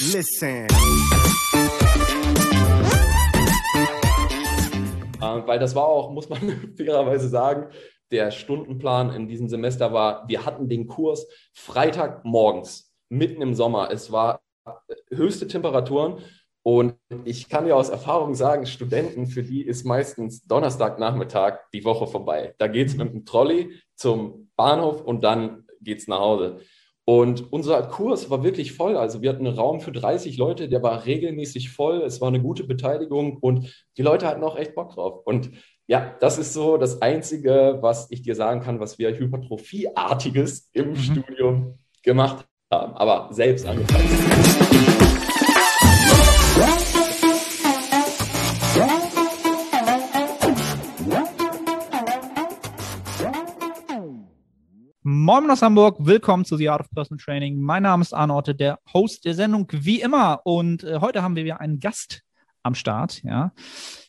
Listen. Äh, weil das war auch, muss man fairerweise sagen, der Stundenplan in diesem Semester war, wir hatten den Kurs Freitag morgens, mitten im Sommer. Es war höchste Temperaturen und ich kann ja aus Erfahrung sagen, Studenten, für die ist meistens Donnerstagnachmittag die Woche vorbei. Da geht es mit dem Trolley zum Bahnhof und dann geht es nach Hause. Und unser Kurs war wirklich voll. Also wir hatten einen Raum für 30 Leute, der war regelmäßig voll. Es war eine gute Beteiligung und die Leute hatten auch echt Bock drauf. Und ja, das ist so das Einzige, was ich dir sagen kann, was wir Hypertrophieartiges im mhm. Studium gemacht haben, aber selbst angefangen. Moin aus Hamburg, willkommen zu The Art of Personal Training. Mein Name ist Arnorte, der Host der Sendung wie immer. Und äh, heute haben wir wieder einen Gast am Start. Ja,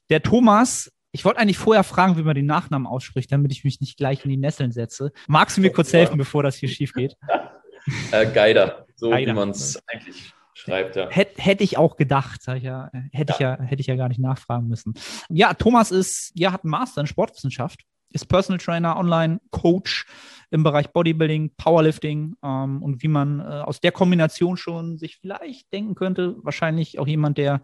der Thomas. Ich wollte eigentlich vorher fragen, wie man den Nachnamen ausspricht, damit ich mich nicht gleich in die Nesseln setze. Magst du mir kurz helfen, bevor das hier schief geht? äh, Geider, so Geider. wie man es eigentlich schreibt. Ja. Hätte hätt ich auch gedacht, ich ja, hätte ja. ich ja, hätte ich ja gar nicht nachfragen müssen. Ja, Thomas ist, ja, hat einen Master in Sportwissenschaft, ist Personal Trainer, Online Coach im Bereich Bodybuilding, Powerlifting ähm, und wie man äh, aus der Kombination schon sich vielleicht denken könnte, wahrscheinlich auch jemand, der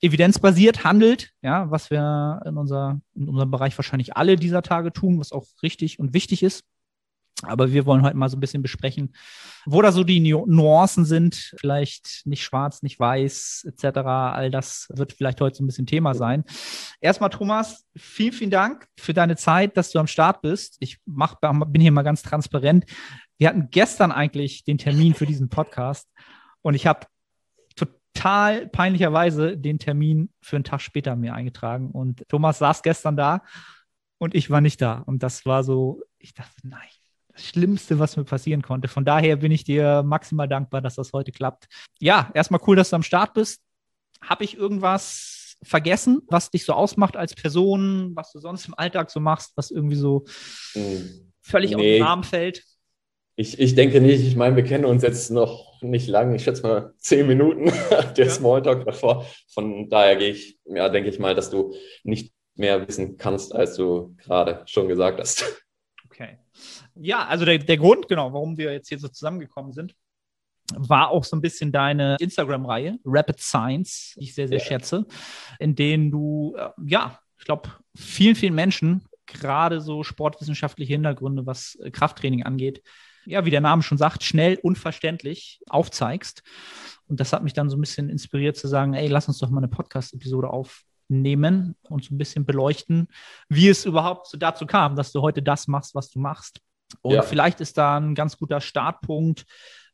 evidenzbasiert handelt, ja, was wir in, unser, in unserem Bereich wahrscheinlich alle dieser Tage tun, was auch richtig und wichtig ist. Aber wir wollen heute mal so ein bisschen besprechen, wo da so die Nuancen sind. Vielleicht nicht schwarz, nicht weiß, etc. All das wird vielleicht heute so ein bisschen Thema sein. Erstmal, Thomas, vielen, vielen Dank für deine Zeit, dass du am Start bist. Ich mach, bin hier mal ganz transparent. Wir hatten gestern eigentlich den Termin für diesen Podcast und ich habe total peinlicherweise den Termin für einen Tag später mir eingetragen. Und Thomas saß gestern da und ich war nicht da. Und das war so, ich dachte, nein das Schlimmste, was mir passieren konnte. Von daher bin ich dir maximal dankbar, dass das heute klappt. Ja, erstmal cool, dass du am Start bist. Habe ich irgendwas vergessen, was dich so ausmacht als Person, was du sonst im Alltag so machst, was irgendwie so hm. völlig nee. aus dem Rahmen fällt? Ich, ich denke nicht. Ich meine, wir kennen uns jetzt noch nicht lange. Ich schätze mal zehn Minuten der ja. Smalltalk davor. Von daher gehe ich, ja, denke ich mal, dass du nicht mehr wissen kannst, als du gerade schon gesagt hast. Okay. Ja, also der, der Grund, genau, warum wir jetzt hier so zusammengekommen sind, war auch so ein bisschen deine Instagram-Reihe, Rapid Science, die ich sehr, sehr ja. schätze, in denen du, äh, ja, ich glaube, vielen, vielen Menschen, gerade so sportwissenschaftliche Hintergründe, was äh, Krafttraining angeht, ja, wie der Name schon sagt, schnell, unverständlich aufzeigst. Und das hat mich dann so ein bisschen inspiriert zu sagen, ey, lass uns doch mal eine Podcast-Episode auf, nehmen und so ein bisschen beleuchten, wie es überhaupt dazu kam, dass du heute das machst, was du machst. Und ja. vielleicht ist da ein ganz guter Startpunkt,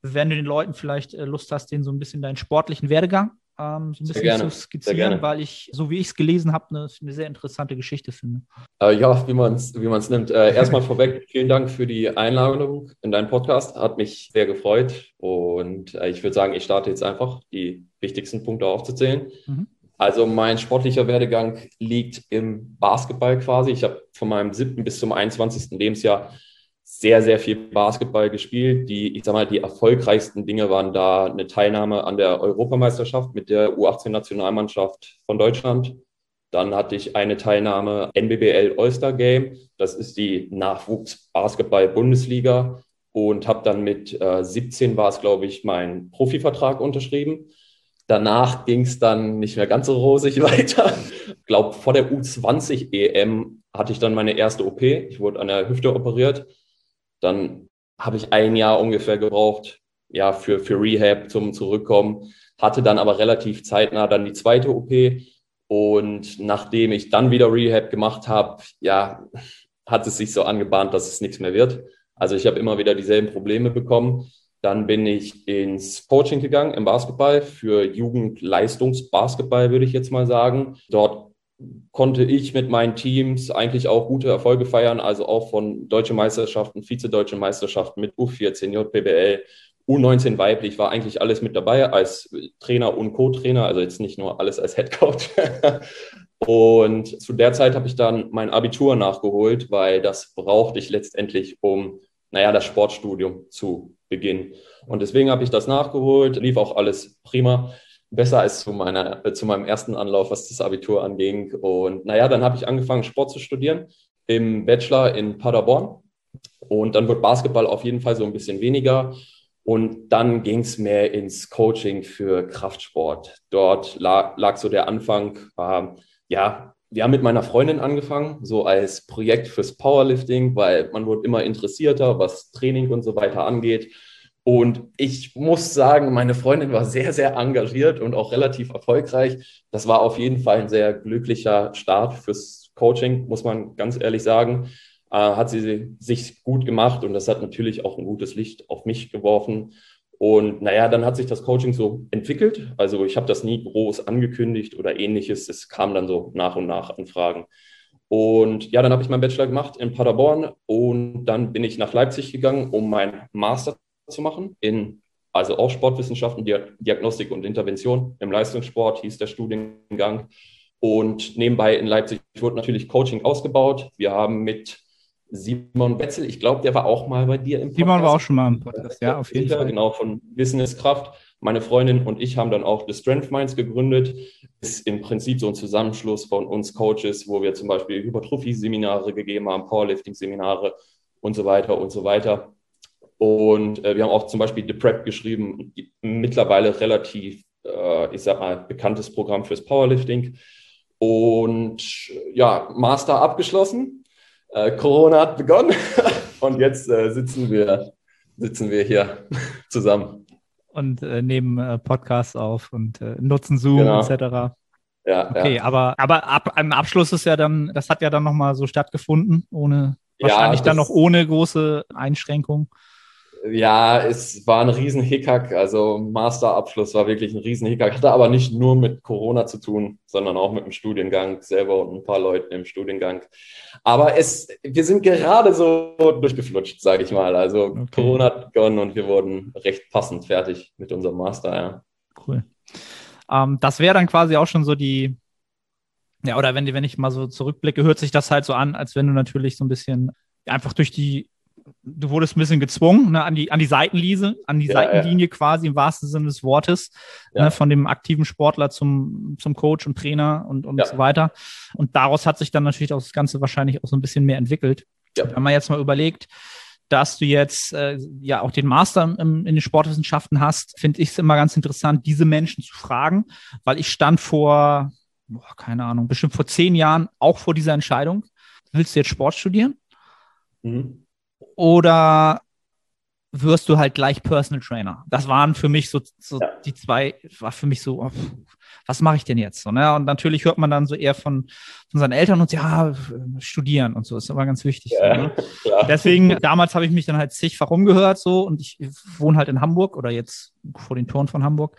wenn du den Leuten vielleicht äh, Lust hast, den so ein bisschen deinen sportlichen Werdegang ähm, so ein bisschen gerne. zu skizzieren, weil ich, so wie ich es gelesen habe, eine, eine, sehr interessante Geschichte finde. Äh, ja, wie man es wie nimmt. Äh, erstmal vorweg, vielen Dank für die Einladung in deinen Podcast. Hat mich sehr gefreut. Und äh, ich würde sagen, ich starte jetzt einfach, die wichtigsten Punkte aufzuzählen. Mhm. Also mein sportlicher Werdegang liegt im Basketball quasi. Ich habe von meinem siebten bis zum 21. Lebensjahr sehr, sehr viel Basketball gespielt. Die, ich sag mal, die erfolgreichsten Dinge waren da eine Teilnahme an der Europameisterschaft mit der U18-Nationalmannschaft von Deutschland. Dann hatte ich eine Teilnahme NBBL All-Star Game. Das ist die Nachwuchs-Basketball-Bundesliga. Und habe dann mit äh, 17 war es, glaube ich, meinen Profivertrag unterschrieben. Danach ging es dann nicht mehr ganz so rosig weiter. Ich glaube, vor der U20 EM hatte ich dann meine erste OP. Ich wurde an der Hüfte operiert. Dann habe ich ein Jahr ungefähr gebraucht, ja, für, für Rehab zum Zurückkommen. Hatte dann aber relativ zeitnah dann die zweite OP. Und nachdem ich dann wieder Rehab gemacht habe, ja, hat es sich so angebahnt, dass es nichts mehr wird. Also ich habe immer wieder dieselben Probleme bekommen. Dann bin ich ins Coaching gegangen im Basketball für Jugendleistungsbasketball, würde ich jetzt mal sagen. Dort konnte ich mit meinen Teams eigentlich auch gute Erfolge feiern, also auch von deutsche Meisterschaften, Vize-Deutsche Meisterschaften mit U14, JPBL, U19 weiblich, war eigentlich alles mit dabei als Trainer und Co-Trainer, also jetzt nicht nur alles als Head Coach. und zu der Zeit habe ich dann mein Abitur nachgeholt, weil das brauchte ich letztendlich, um, naja, das Sportstudium zu Beginn. Und deswegen habe ich das nachgeholt, lief auch alles prima. Besser als zu, meiner, äh, zu meinem ersten Anlauf, was das Abitur anging. Und naja, dann habe ich angefangen, Sport zu studieren im Bachelor in Paderborn. Und dann wird Basketball auf jeden Fall so ein bisschen weniger. Und dann ging es mehr ins Coaching für Kraftsport. Dort lag, lag so der Anfang, äh, ja, wir haben mit meiner Freundin angefangen, so als Projekt fürs Powerlifting, weil man wird immer interessierter, was Training und so weiter angeht. Und ich muss sagen, meine Freundin war sehr, sehr engagiert und auch relativ erfolgreich. Das war auf jeden Fall ein sehr glücklicher Start fürs Coaching, muss man ganz ehrlich sagen. Äh, hat sie sich gut gemacht und das hat natürlich auch ein gutes Licht auf mich geworfen. Und naja, dann hat sich das Coaching so entwickelt. Also ich habe das nie groß angekündigt oder ähnliches. Es kam dann so nach und nach Anfragen. Und ja, dann habe ich meinen Bachelor gemacht in Paderborn und dann bin ich nach Leipzig gegangen, um meinen Master zu machen in also auch Sportwissenschaften, Diagnostik und Intervention im Leistungssport hieß der Studiengang. Und nebenbei in Leipzig wurde natürlich Coaching ausgebaut. Wir haben mit Simon Wetzel, ich glaube, der war auch mal bei dir im Podcast. Simon war auch schon mal im Podcast, ja, auf jeden Fall. Genau, von Businesskraft. Meine Freundin und ich haben dann auch The Strength Minds gegründet. Ist im Prinzip so ein Zusammenschluss von uns Coaches, wo wir zum Beispiel Hypertrophie-Seminare gegeben haben, Powerlifting-Seminare und so weiter und so weiter. Und äh, wir haben auch zum Beispiel The Prep geschrieben, mittlerweile relativ, äh, ich sag mal, bekanntes Programm fürs Powerlifting. Und ja, Master abgeschlossen äh, Corona hat begonnen und jetzt äh, sitzen, wir, sitzen wir hier zusammen. Und äh, nehmen äh, Podcasts auf und nutzen Zoom genau. etc. Ja, okay, ja. aber, aber ab, ein Abschluss ist ja dann, das hat ja dann nochmal so stattgefunden, ohne wahrscheinlich ja, dann noch ohne große Einschränkungen. Ja, es war ein riesen Hickhack. Also Masterabschluss war wirklich ein riesen Hickhack. Hatte aber nicht nur mit Corona zu tun, sondern auch mit dem Studiengang selber und ein paar Leuten im Studiengang. Aber es, wir sind gerade so durchgeflutscht, sage ich mal. Also okay. Corona hat begonnen und wir wurden recht passend fertig mit unserem Master. Ja. Cool. Ähm, das wäre dann quasi auch schon so die, ja, oder wenn, wenn ich mal so zurückblicke, hört sich das halt so an, als wenn du natürlich so ein bisschen einfach durch die du wurdest ein bisschen gezwungen ne, an, die, an die Seitenlinie, an die ja, Seitenlinie ja. quasi im wahrsten Sinne des Wortes, ja. ne, von dem aktiven Sportler zum, zum Coach und Trainer und, und so weiter. Und daraus hat sich dann natürlich auch das Ganze wahrscheinlich auch so ein bisschen mehr entwickelt. Wenn man jetzt mal überlegt, dass du jetzt äh, ja auch den Master im, in den Sportwissenschaften hast, finde ich es immer ganz interessant, diese Menschen zu fragen, weil ich stand vor, boah, keine Ahnung, bestimmt vor zehn Jahren auch vor dieser Entscheidung. Willst du jetzt Sport studieren? Mhm oder wirst du halt gleich Personal Trainer? Das waren für mich so, so ja. die zwei, war für mich so, oh, was mache ich denn jetzt? So, ne? Und natürlich hört man dann so eher von, von seinen Eltern und ja, studieren und so, ist aber ganz wichtig. Ja, so, ne? Deswegen, damals habe ich mich dann halt zigfach umgehört so und ich wohne halt in Hamburg oder jetzt vor den Toren von Hamburg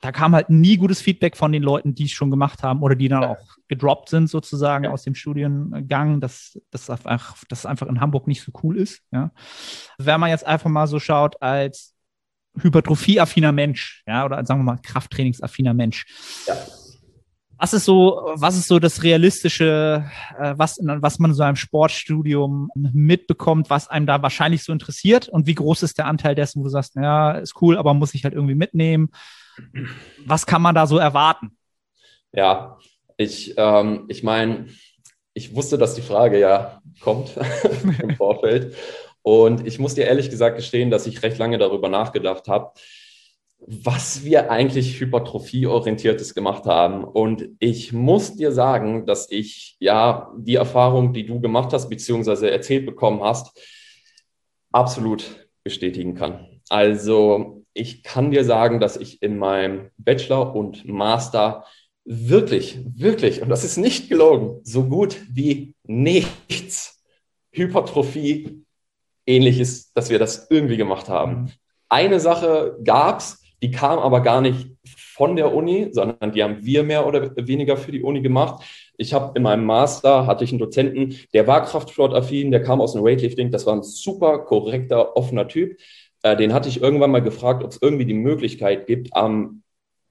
da kam halt nie gutes Feedback von den Leuten, die es schon gemacht haben oder die dann auch gedroppt sind sozusagen ja. aus dem Studiengang, dass das einfach, dass einfach in Hamburg nicht so cool ist. Ja. Wenn man jetzt einfach mal so schaut als hypertrophieaffiner Mensch, ja, oder sagen wir mal Krafttrainingsaffiner Mensch. Ja. Was ist so, was ist so das Realistische, äh, was, was man in so einem Sportstudium mitbekommt, was einem da wahrscheinlich so interessiert? Und wie groß ist der Anteil dessen, wo du sagst, ja, ist cool, aber muss ich halt irgendwie mitnehmen? Was kann man da so erwarten? Ja, ich, ähm, ich meine, ich wusste, dass die Frage ja kommt im Vorfeld. Und ich muss dir ehrlich gesagt gestehen, dass ich recht lange darüber nachgedacht habe, was wir eigentlich hypertrophieorientiertes gemacht haben. Und ich muss dir sagen, dass ich ja die Erfahrung, die du gemacht hast, beziehungsweise erzählt bekommen hast, absolut bestätigen kann. Also ich kann dir sagen, dass ich in meinem Bachelor und Master wirklich, wirklich, und das ist nicht gelogen, so gut wie nichts Hypertrophie ähnliches, dass wir das irgendwie gemacht haben. Mhm. Eine Sache gab es, die kam aber gar nicht von der Uni, sondern die haben wir mehr oder weniger für die Uni gemacht. Ich habe in meinem Master hatte ich einen Dozenten, der war Kraftsportaffin, der kam aus dem Weightlifting, das war ein super korrekter, offener Typ. Äh, den hatte ich irgendwann mal gefragt, ob es irgendwie die Möglichkeit gibt, ähm,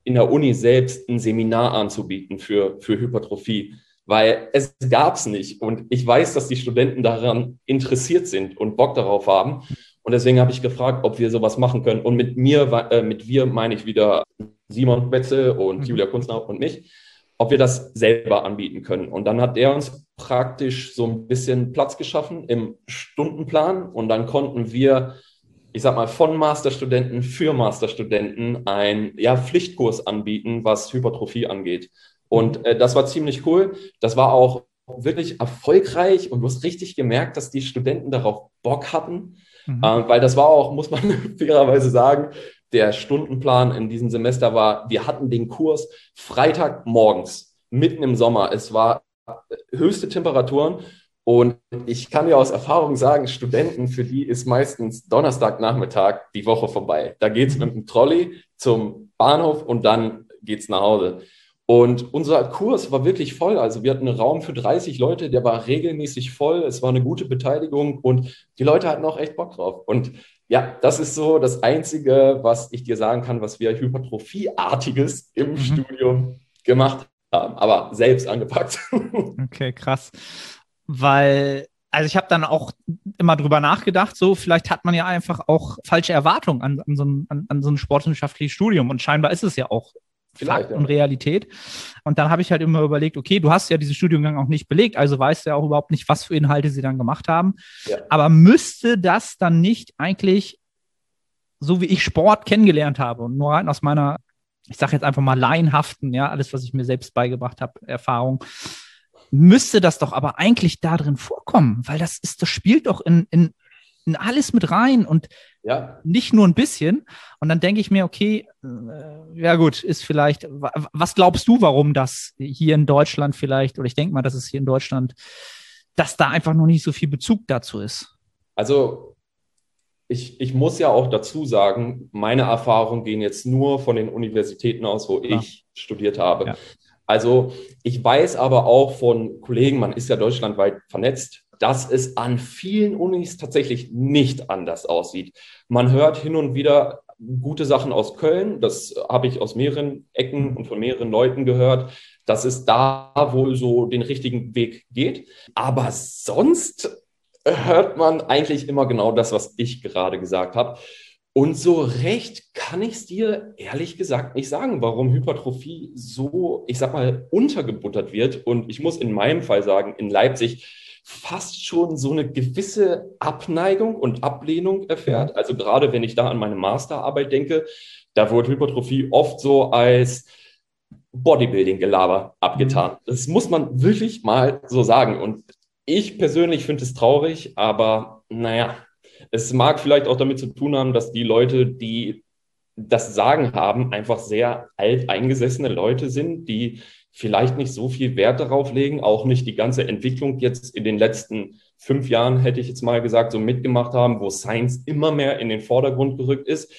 in der Uni selbst ein Seminar anzubieten für, für Hypertrophie, weil es gab es nicht. Und ich weiß, dass die Studenten daran interessiert sind und Bock darauf haben. Und deswegen habe ich gefragt, ob wir sowas machen können. Und mit mir, äh, mit wir meine ich wieder Simon Wetzel und mhm. Julia Kunstner und mich, ob wir das selber anbieten können. Und dann hat er uns praktisch so ein bisschen Platz geschaffen im Stundenplan und dann konnten wir ich sag mal, von Masterstudenten für Masterstudenten ein ja, Pflichtkurs anbieten, was Hypertrophie angeht. Und äh, das war ziemlich cool. Das war auch wirklich erfolgreich und du hast richtig gemerkt, dass die Studenten darauf Bock hatten, mhm. äh, weil das war auch, muss man fairerweise sagen, der Stundenplan in diesem Semester war, wir hatten den Kurs Freitag morgens, mitten im Sommer. Es war höchste Temperaturen und ich kann dir aus Erfahrung sagen, Studenten, für die ist meistens Donnerstagnachmittag die Woche vorbei. Da geht es mit dem Trolley zum Bahnhof und dann geht es nach Hause. Und unser Kurs war wirklich voll. Also wir hatten einen Raum für 30 Leute, der war regelmäßig voll. Es war eine gute Beteiligung und die Leute hatten auch echt Bock drauf. Und ja, das ist so das Einzige, was ich dir sagen kann, was wir Hypertrophieartiges im mhm. Studium gemacht haben, aber selbst angepackt. Okay, krass weil also ich habe dann auch immer drüber nachgedacht, so vielleicht hat man ja einfach auch falsche Erwartungen an, an, so, ein, an, an so ein sportwissenschaftliches Studium und scheinbar ist es ja auch Vielleicht, Fakt ja. und Realität. Und dann habe ich halt immer überlegt, okay, du hast ja diesen Studiengang auch nicht belegt, also weißt du ja auch überhaupt nicht, was für Inhalte sie dann gemacht haben. Ja. Aber müsste das dann nicht eigentlich, so wie ich Sport kennengelernt habe und nur rein aus meiner, ich sage jetzt einfach mal laienhaften, ja, alles, was ich mir selbst beigebracht habe, Erfahrung, müsste das doch aber eigentlich da drin vorkommen, weil das ist, das spielt doch in, in, in alles mit rein und ja. nicht nur ein bisschen. Und dann denke ich mir, okay, äh, ja gut, ist vielleicht, was glaubst du, warum das hier in Deutschland vielleicht, oder ich denke mal, dass es hier in Deutschland, dass da einfach noch nicht so viel Bezug dazu ist? Also ich, ich muss ja auch dazu sagen, meine Erfahrungen gehen jetzt nur von den Universitäten aus, wo ja. ich studiert habe. Ja. Also ich weiß aber auch von Kollegen, man ist ja deutschlandweit vernetzt, dass es an vielen Unis tatsächlich nicht anders aussieht. Man hört hin und wieder gute Sachen aus Köln, das habe ich aus mehreren Ecken und von mehreren Leuten gehört, dass es da wohl so den richtigen Weg geht. Aber sonst hört man eigentlich immer genau das, was ich gerade gesagt habe. Und so recht kann ich es dir ehrlich gesagt nicht sagen, warum Hypertrophie so, ich sag mal, untergebuttert wird. Und ich muss in meinem Fall sagen, in Leipzig fast schon so eine gewisse Abneigung und Ablehnung erfährt. Also gerade wenn ich da an meine Masterarbeit denke, da wurde Hypertrophie oft so als Bodybuilding-Gelaber abgetan. Mhm. Das muss man wirklich mal so sagen. Und ich persönlich finde es traurig, aber naja, es mag vielleicht auch damit zu tun haben, dass die Leute, die das Sagen haben, einfach sehr alt eingesessene Leute sind, die vielleicht nicht so viel Wert darauf legen, auch nicht die ganze Entwicklung jetzt in den letzten fünf Jahren, hätte ich jetzt mal gesagt, so mitgemacht haben, wo Science immer mehr in den Vordergrund gerückt ist.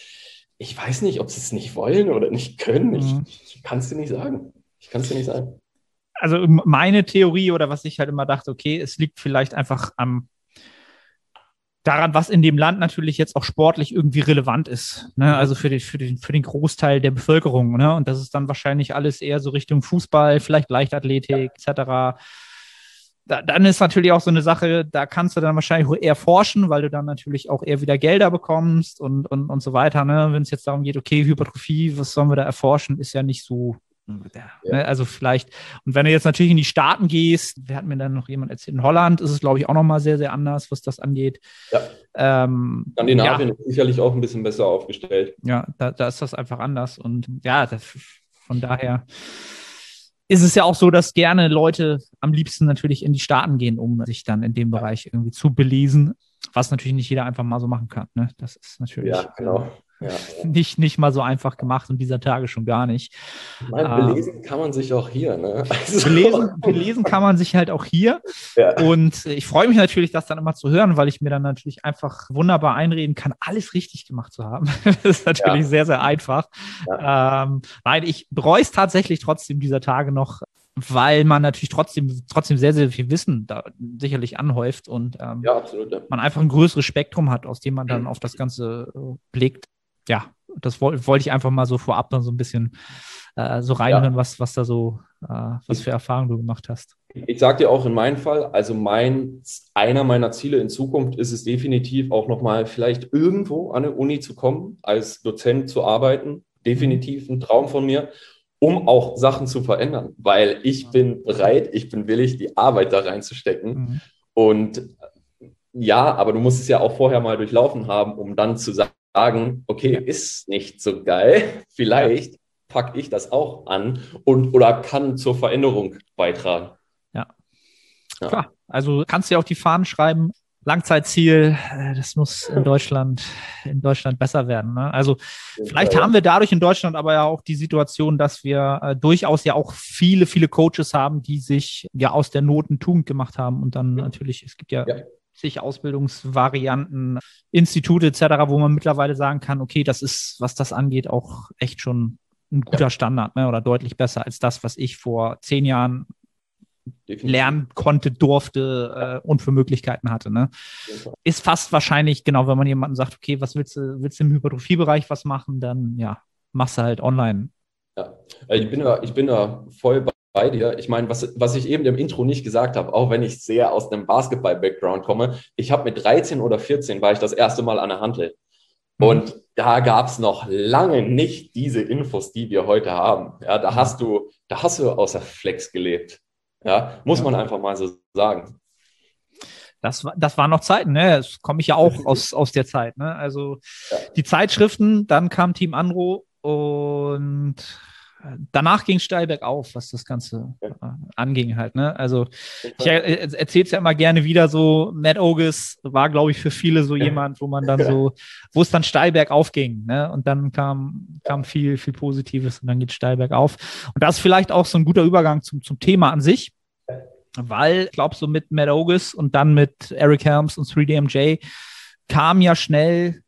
Ich weiß nicht, ob sie es nicht wollen oder nicht können. Ich, mhm. ich kann es dir nicht sagen. Ich kann es dir nicht sagen. Also meine Theorie oder was ich halt immer dachte, okay, es liegt vielleicht einfach am daran, was in dem Land natürlich jetzt auch sportlich irgendwie relevant ist. Ne? Also für den, für, den, für den Großteil der Bevölkerung. Ne? Und das ist dann wahrscheinlich alles eher so Richtung Fußball, vielleicht Leichtathletik ja. etc. Da, dann ist natürlich auch so eine Sache, da kannst du dann wahrscheinlich eher forschen, weil du dann natürlich auch eher wieder Gelder bekommst und, und, und so weiter. Ne? Wenn es jetzt darum geht, okay, Hypertrophie, was sollen wir da erforschen, ist ja nicht so ja. Ne, also vielleicht, und wenn du jetzt natürlich in die Staaten gehst, wer hat mir dann noch jemand erzählt, in Holland ist es, glaube ich, auch nochmal sehr, sehr anders, was das angeht. Ja. Ähm, Skandinavien ja. ist sicherlich auch ein bisschen besser aufgestellt. Ja, da, da ist das einfach anders. Und ja, das, von daher ist es ja auch so, dass gerne Leute am liebsten natürlich in die Staaten gehen, um sich dann in dem Bereich irgendwie zu belesen, was natürlich nicht jeder einfach mal so machen kann. Ne? Das ist natürlich. Ja, genau. Ja, Nicht, nicht mal so einfach gemacht und dieser Tage schon gar nicht. Meine, belesen ähm, kann man sich auch hier. Ne? Also. Belesen, belesen kann man sich halt auch hier. Ja. Und ich freue mich natürlich, das dann immer zu hören, weil ich mir dann natürlich einfach wunderbar einreden kann, alles richtig gemacht zu haben. das ist natürlich ja. sehr, sehr einfach. Ähm, nein, ich bereue es tatsächlich trotzdem dieser Tage noch, weil man natürlich trotzdem, trotzdem sehr, sehr viel Wissen da sicherlich anhäuft und ähm, ja, absolut, ja. man einfach ein größeres Spektrum hat, aus dem man dann auf das Ganze äh, blickt ja, das wollte wollt ich einfach mal so vorab dann so ein bisschen äh, so reinhören, ja. was, was da so, äh, was für Erfahrungen du gemacht hast. Ich sage dir auch in meinem Fall, also mein, einer meiner Ziele in Zukunft ist es definitiv auch nochmal vielleicht irgendwo an eine Uni zu kommen, als Dozent zu arbeiten. Definitiv ein Traum von mir, um auch Sachen zu verändern, weil ich bin bereit, ich bin willig, die Arbeit da reinzustecken. Mhm. Und ja, aber du musst es ja auch vorher mal durchlaufen haben, um dann zu sagen, okay, ist nicht so geil, vielleicht packe ich das auch an und oder kann zur Veränderung beitragen. Ja. ja. Klar. Also kannst du ja auch die Fahnen schreiben. Langzeitziel, äh, das muss in Deutschland, in Deutschland besser werden. Ne? Also vielleicht haben wir dadurch in Deutschland aber ja auch die Situation, dass wir äh, durchaus ja auch viele, viele Coaches haben, die sich ja aus der Noten Tugend gemacht haben und dann natürlich, es gibt ja, ja sich Ausbildungsvarianten, Institute etc., wo man mittlerweile sagen kann, okay, das ist, was das angeht, auch echt schon ein guter ja. Standard ne? oder deutlich besser als das, was ich vor zehn Jahren Definitiv. lernen konnte, durfte äh, und für Möglichkeiten hatte. Ne? Ist fast wahrscheinlich, genau, wenn man jemandem sagt, okay, was willst du, willst du im Hypertrophiebereich was machen, dann ja, machst du halt online. Ja, ich bin da, ich bin da voll bei dir. Ich meine, was, was ich eben im Intro nicht gesagt habe, auch wenn ich sehr aus einem Basketball-Background komme, ich habe mit 13 oder 14 war ich das erste Mal an der Handel. Mhm. Und da gab es noch lange nicht diese Infos, die wir heute haben. Ja, da hast du, da hast du außer Flex gelebt. Ja, muss man einfach mal so sagen. Das, das waren noch Zeiten, ne? Das komme ich ja auch aus, aus der Zeit, ne? Also ja. die Zeitschriften, dann kam Team Andro und danach ging es steil bergauf, was das Ganze ja. Äh, anging halt. Ne? Also ich erzähle es ja immer gerne wieder so, Matt Ogus war, glaube ich, für viele so jemand, wo man dann so, wo es dann steil bergauf ging. Ne? Und dann kam, kam viel, viel Positives und dann geht es steil bergauf. Und das ist vielleicht auch so ein guter Übergang zum, zum Thema an sich. Weil, ich glaube, so mit Matt Ogus und dann mit Eric Helms und 3DMJ kam ja schnell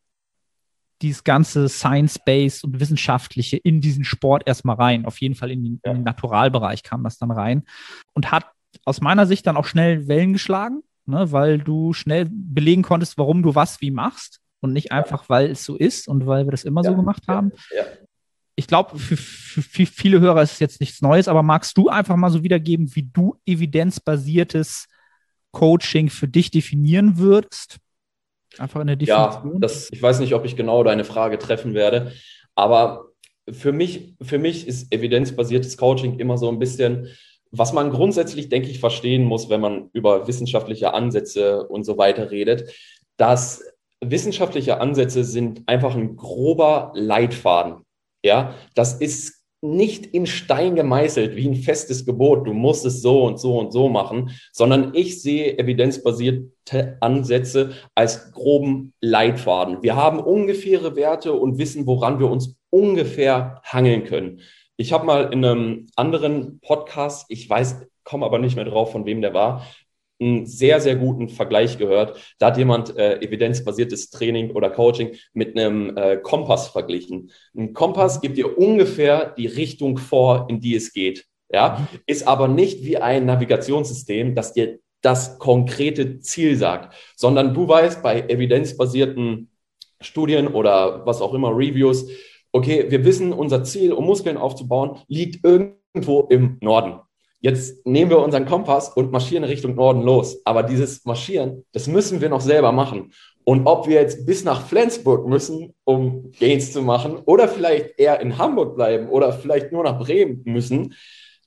dieses ganze Science-Based und Wissenschaftliche in diesen Sport erstmal rein. Auf jeden Fall in den, ja. in den Naturalbereich kam das dann rein und hat aus meiner Sicht dann auch schnell Wellen geschlagen, ne, weil du schnell belegen konntest, warum du was wie machst und nicht einfach, weil es so ist und weil wir das immer ja. so gemacht haben. Ja. Ich glaube, für, für, für, viele Hörer ist es jetzt nichts Neues, aber magst du einfach mal so wiedergeben, wie du evidenzbasiertes Coaching für dich definieren würdest? Einfach eine Definition? Ja, das, ich weiß nicht, ob ich genau deine Frage treffen werde, aber für mich, für mich ist evidenzbasiertes Coaching immer so ein bisschen, was man grundsätzlich, denke ich, verstehen muss, wenn man über wissenschaftliche Ansätze und so weiter redet, dass wissenschaftliche Ansätze sind einfach ein grober Leitfaden. Ja, das ist nicht in Stein gemeißelt wie ein festes Gebot, du musst es so und so und so machen, sondern ich sehe evidenzbasierte Ansätze als groben Leitfaden. Wir haben ungefähre Werte und wissen, woran wir uns ungefähr hangeln können. Ich habe mal in einem anderen Podcast, ich weiß, komme aber nicht mehr drauf, von wem der war, einen sehr, sehr guten Vergleich gehört. Da hat jemand äh, evidenzbasiertes Training oder Coaching mit einem äh, Kompass verglichen. Ein Kompass gibt dir ungefähr die Richtung vor, in die es geht. Ja, ist aber nicht wie ein Navigationssystem, das dir das konkrete Ziel sagt, sondern du weißt bei evidenzbasierten Studien oder was auch immer, Reviews, okay, wir wissen, unser Ziel, um Muskeln aufzubauen, liegt irgendwo im Norden. Jetzt nehmen wir unseren Kompass und marschieren Richtung Norden los. Aber dieses Marschieren, das müssen wir noch selber machen. Und ob wir jetzt bis nach Flensburg müssen, um Gains zu machen, oder vielleicht eher in Hamburg bleiben oder vielleicht nur nach Bremen müssen,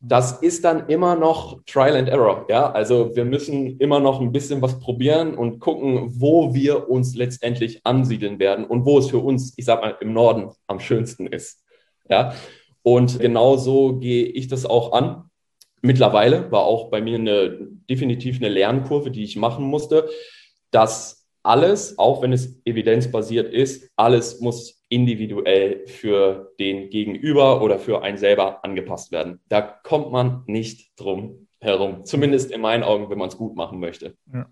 das ist dann immer noch Trial and Error. Ja, also wir müssen immer noch ein bisschen was probieren und gucken, wo wir uns letztendlich ansiedeln werden und wo es für uns, ich sag mal, im Norden am schönsten ist. Ja, und genau so gehe ich das auch an. Mittlerweile war auch bei mir eine definitiv eine Lernkurve, die ich machen musste, dass alles, auch wenn es evidenzbasiert ist, alles muss individuell für den Gegenüber oder für einen selber angepasst werden. Da kommt man nicht drum herum. Zumindest in meinen Augen, wenn man es gut machen möchte. Ja.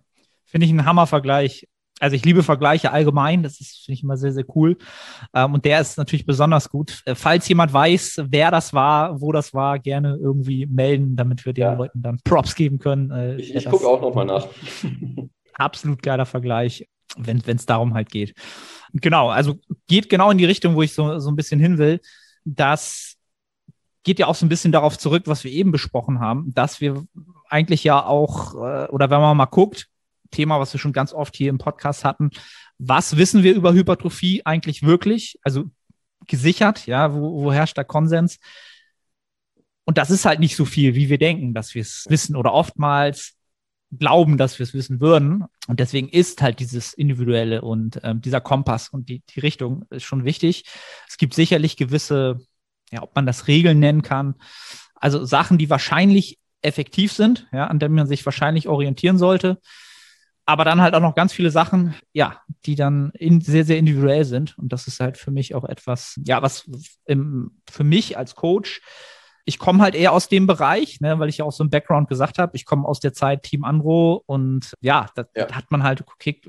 Finde ich einen Hammervergleich also ich liebe Vergleiche allgemein, das ist, finde ich immer sehr, sehr cool. Ähm, und der ist natürlich besonders gut. Äh, falls jemand weiß, wer das war, wo das war, gerne irgendwie melden, damit wir den ja. Leuten dann Props geben können. Äh, ich ich gucke auch nochmal nach. Absolut geiler Vergleich. wenn es darum halt geht. Genau, also geht genau in die Richtung, wo ich so, so ein bisschen hin will. Das geht ja auch so ein bisschen darauf zurück, was wir eben besprochen haben, dass wir eigentlich ja auch, äh, oder wenn man mal guckt, Thema, was wir schon ganz oft hier im Podcast hatten, was wissen wir über Hypertrophie eigentlich wirklich? Also gesichert, ja, wo, wo herrscht der Konsens? Und das ist halt nicht so viel, wie wir denken, dass wir es wissen oder oftmals glauben, dass wir es wissen würden. Und deswegen ist halt dieses Individuelle und ähm, dieser Kompass und die, die Richtung ist schon wichtig. Es gibt sicherlich gewisse, ja, ob man das Regeln nennen kann, also Sachen, die wahrscheinlich effektiv sind, ja, an denen man sich wahrscheinlich orientieren sollte. Aber dann halt auch noch ganz viele Sachen, ja, die dann in, sehr, sehr individuell sind. Und das ist halt für mich auch etwas, ja, was im, für mich als Coach ich komme halt eher aus dem Bereich, ne, weil ich ja auch so einen Background gesagt habe. Ich komme aus der Zeit Team Andro und ja, da ja. hat man halt gekickt,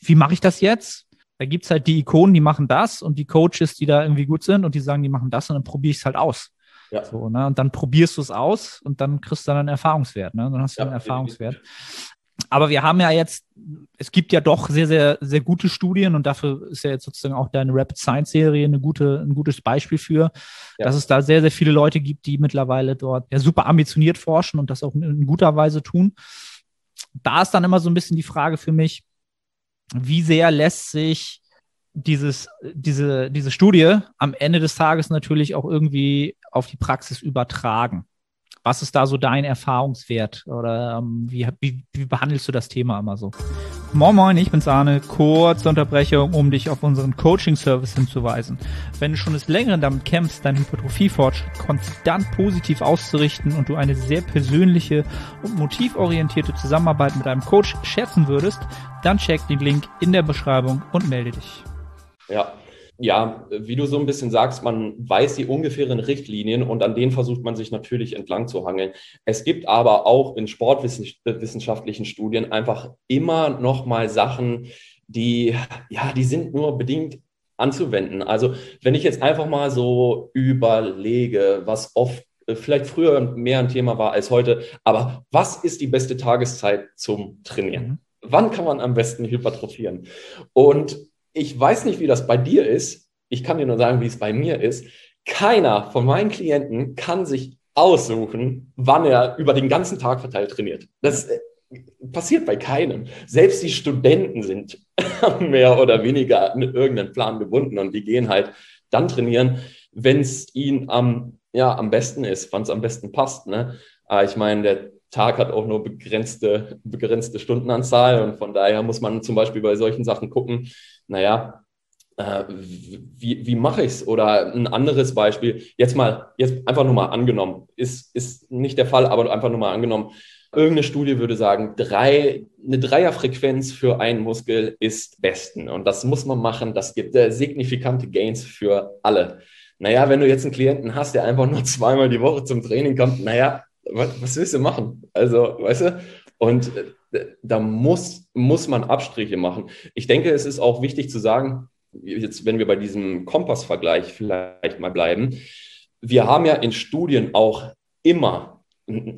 wie mache ich das jetzt? Da gibt's halt die Ikonen, die machen das und die Coaches, die da irgendwie gut sind und die sagen, die machen das und dann probiere ich es halt aus. Ja. So, ne? Und dann probierst du es aus und dann kriegst du dann einen Erfahrungswert. Ne? Dann hast du ja, einen Erfahrungswert aber wir haben ja jetzt, es gibt ja doch sehr, sehr, sehr gute Studien und dafür ist ja jetzt sozusagen auch deine Rapid Science Serie eine gute, ein gutes Beispiel für, ja. dass es da sehr, sehr viele Leute gibt, die mittlerweile dort ja super ambitioniert forschen und das auch in guter Weise tun. Da ist dann immer so ein bisschen die Frage für mich, wie sehr lässt sich dieses, diese, diese Studie am Ende des Tages natürlich auch irgendwie auf die Praxis übertragen? Was ist da so dein Erfahrungswert oder ähm, wie, wie, wie behandelst du das Thema immer so? Moin Moin, ich bin's Arne. Kurze Unterbrechung, um dich auf unseren Coaching-Service hinzuweisen. Wenn du schon des Längeren damit kämpfst, deinen Hypertrophie-Fortschritt konstant positiv auszurichten und du eine sehr persönliche und motivorientierte Zusammenarbeit mit einem Coach schätzen würdest, dann check den Link in der Beschreibung und melde dich. Ja, ja, wie du so ein bisschen sagst, man weiß die ungefähren Richtlinien und an denen versucht man sich natürlich entlang zu hangeln. Es gibt aber auch in sportwissenschaftlichen Studien einfach immer noch mal Sachen, die, ja, die sind nur bedingt anzuwenden. Also wenn ich jetzt einfach mal so überlege, was oft äh, vielleicht früher mehr ein Thema war als heute, aber was ist die beste Tageszeit zum Trainieren? Mhm. Wann kann man am besten hypertrophieren? Und ich weiß nicht, wie das bei dir ist. Ich kann dir nur sagen, wie es bei mir ist. Keiner von meinen Klienten kann sich aussuchen, wann er über den ganzen Tag verteilt trainiert. Das äh, passiert bei keinem. Selbst die Studenten sind mehr oder weniger an irgendeinen Plan gebunden und die gehen halt dann trainieren, wenn es ihnen am, ja, am besten ist, wann es am besten passt. Ne? Ah, ich meine, der Tag hat auch nur begrenzte, begrenzte Stundenanzahl und von daher muss man zum Beispiel bei solchen Sachen gucken, naja, äh, wie, wie mache ich es? Oder ein anderes Beispiel, jetzt mal, jetzt einfach nur mal angenommen, ist, ist nicht der Fall, aber einfach nur mal angenommen, irgendeine Studie würde sagen, drei, eine Dreierfrequenz für einen Muskel ist besten. Und das muss man machen. Das gibt äh, signifikante Gains für alle. Naja, wenn du jetzt einen Klienten hast, der einfach nur zweimal die Woche zum Training kommt, naja, was, was willst du machen? Also, weißt du? Und äh, da muss, muss man Abstriche machen. Ich denke, es ist auch wichtig zu sagen, jetzt, wenn wir bei diesem Kompass-Vergleich vielleicht mal bleiben, wir haben ja in Studien auch immer,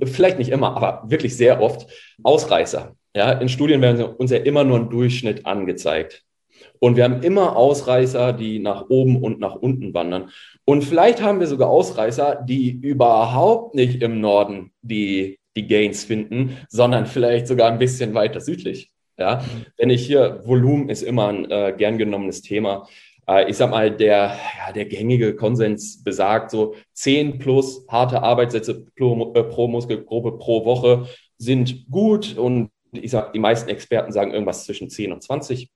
vielleicht nicht immer, aber wirklich sehr oft Ausreißer. Ja, in Studien werden uns ja immer nur ein Durchschnitt angezeigt. Und wir haben immer Ausreißer, die nach oben und nach unten wandern. Und vielleicht haben wir sogar Ausreißer, die überhaupt nicht im Norden die, die Gains finden, sondern vielleicht sogar ein bisschen weiter südlich. Ja, wenn ich hier, Volumen ist immer ein äh, gern genommenes Thema. Äh, ich sag mal, der, ja, der gängige Konsens besagt so 10 plus harte Arbeitssätze pro, äh, pro Muskelgruppe pro Woche sind gut und ich sag, die meisten Experten sagen irgendwas zwischen 10 und 20.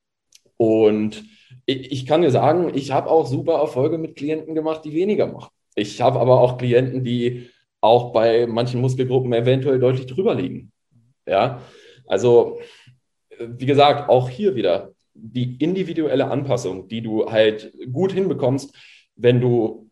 Und ich, ich kann dir sagen, ich habe auch super Erfolge mit Klienten gemacht, die weniger machen. Ich habe aber auch Klienten, die auch bei manchen Muskelgruppen eventuell deutlich drüber liegen. Ja, also wie gesagt, auch hier wieder die individuelle Anpassung, die du halt gut hinbekommst, wenn du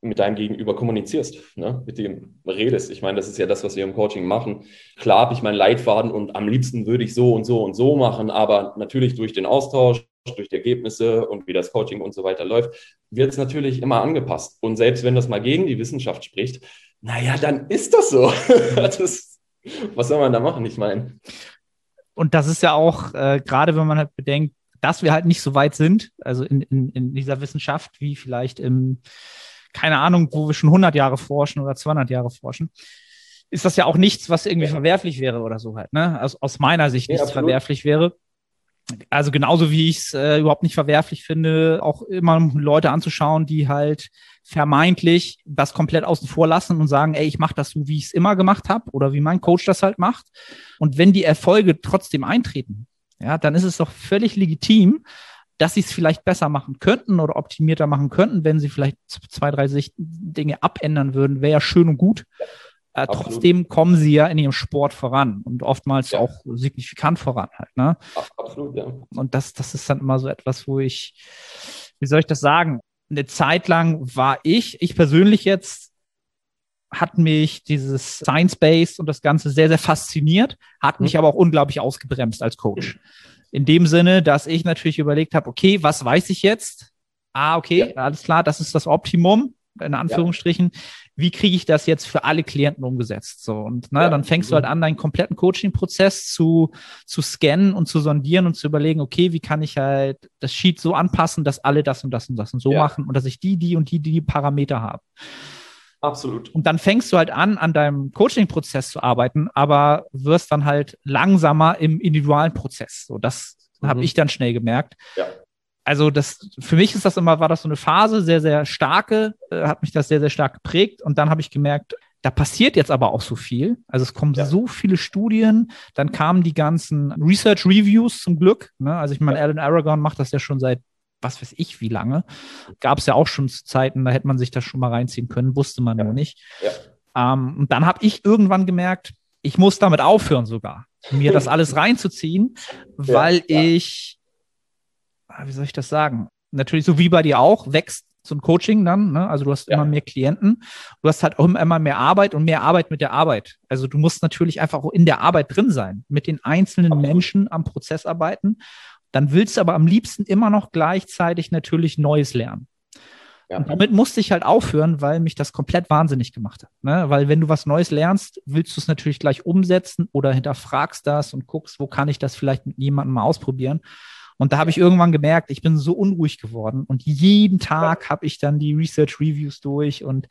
mit deinem Gegenüber kommunizierst, ne? mit dem redest. Ich meine, das ist ja das, was wir im Coaching machen. Klar habe ich meinen Leitfaden und am liebsten würde ich so und so und so machen, aber natürlich durch den Austausch, durch die Ergebnisse und wie das Coaching und so weiter läuft, wird es natürlich immer angepasst. Und selbst wenn das mal gegen die Wissenschaft spricht, naja, dann ist das so. das, was soll man da machen? Ich meine. Und das ist ja auch, äh, gerade wenn man halt bedenkt, dass wir halt nicht so weit sind, also in, in, in dieser Wissenschaft, wie vielleicht im, keine Ahnung, wo wir schon 100 Jahre forschen oder 200 Jahre forschen, ist das ja auch nichts, was irgendwie verwerflich wäre oder so halt, ne? Also aus meiner Sicht nichts ja, verwerflich wäre. Also genauso wie ich es äh, überhaupt nicht verwerflich finde, auch immer Leute anzuschauen, die halt vermeintlich das komplett außen vor lassen und sagen, ey, ich mache das so, wie ich es immer gemacht habe oder wie mein Coach das halt macht. Und wenn die Erfolge trotzdem eintreten, ja, dann ist es doch völlig legitim, dass sie es vielleicht besser machen könnten oder optimierter machen könnten, wenn sie vielleicht zwei, drei Dinge abändern würden, wäre ja schön und gut. Äh, trotzdem kommen sie ja in ihrem Sport voran und oftmals ja. auch signifikant voran halt. Ne? Absolut, ja. Und das, das ist dann immer so etwas, wo ich, wie soll ich das sagen? Eine Zeit lang war ich, ich persönlich jetzt, hat mich dieses Science-Based und das Ganze sehr, sehr fasziniert, hat mich mhm. aber auch unglaublich ausgebremst als Coach. In dem Sinne, dass ich natürlich überlegt habe, okay, was weiß ich jetzt? Ah, okay, ja. alles klar, das ist das Optimum, in Anführungsstrichen. Ja wie kriege ich das jetzt für alle Klienten umgesetzt? So und ne, ja, dann fängst du halt an, deinen kompletten Coaching-Prozess zu zu scannen und zu sondieren und zu überlegen, okay, wie kann ich halt das Sheet so anpassen, dass alle das und das und das und so ja. machen und dass ich die, die und die, die Parameter habe. Absolut. Und dann fängst du halt an, an deinem Coaching-Prozess zu arbeiten, aber wirst dann halt langsamer im individualen Prozess. So, das mhm. habe ich dann schnell gemerkt. Ja also das für mich ist das immer, war das so eine Phase, sehr, sehr starke, äh, hat mich das sehr, sehr stark geprägt. Und dann habe ich gemerkt, da passiert jetzt aber auch so viel. Also es kommen ja. so viele Studien, dann kamen die ganzen Research Reviews zum Glück. Ne? Also ich meine, ja. Alan Aragon macht das ja schon seit was weiß ich wie lange. Gab es ja auch schon zu Zeiten, da hätte man sich das schon mal reinziehen können, wusste man ja. nur nicht. Ja. Ähm, und dann habe ich irgendwann gemerkt, ich muss damit aufhören sogar, mir das alles reinzuziehen, weil ich wie soll ich das sagen? Natürlich, so wie bei dir auch, wächst so ein Coaching dann, ne? Also du hast ja. immer mehr Klienten, du hast halt auch immer mehr Arbeit und mehr Arbeit mit der Arbeit. Also du musst natürlich einfach auch in der Arbeit drin sein, mit den einzelnen Absolut. Menschen am Prozess arbeiten. Dann willst du aber am liebsten immer noch gleichzeitig natürlich Neues lernen. Ja. Und damit musste ich halt aufhören, weil mich das komplett wahnsinnig gemacht hat. Ne? Weil wenn du was Neues lernst, willst du es natürlich gleich umsetzen oder hinterfragst das und guckst, wo kann ich das vielleicht mit jemandem mal ausprobieren. Und da habe ich irgendwann gemerkt, ich bin so unruhig geworden. Und jeden Tag habe ich dann die Research Reviews durch und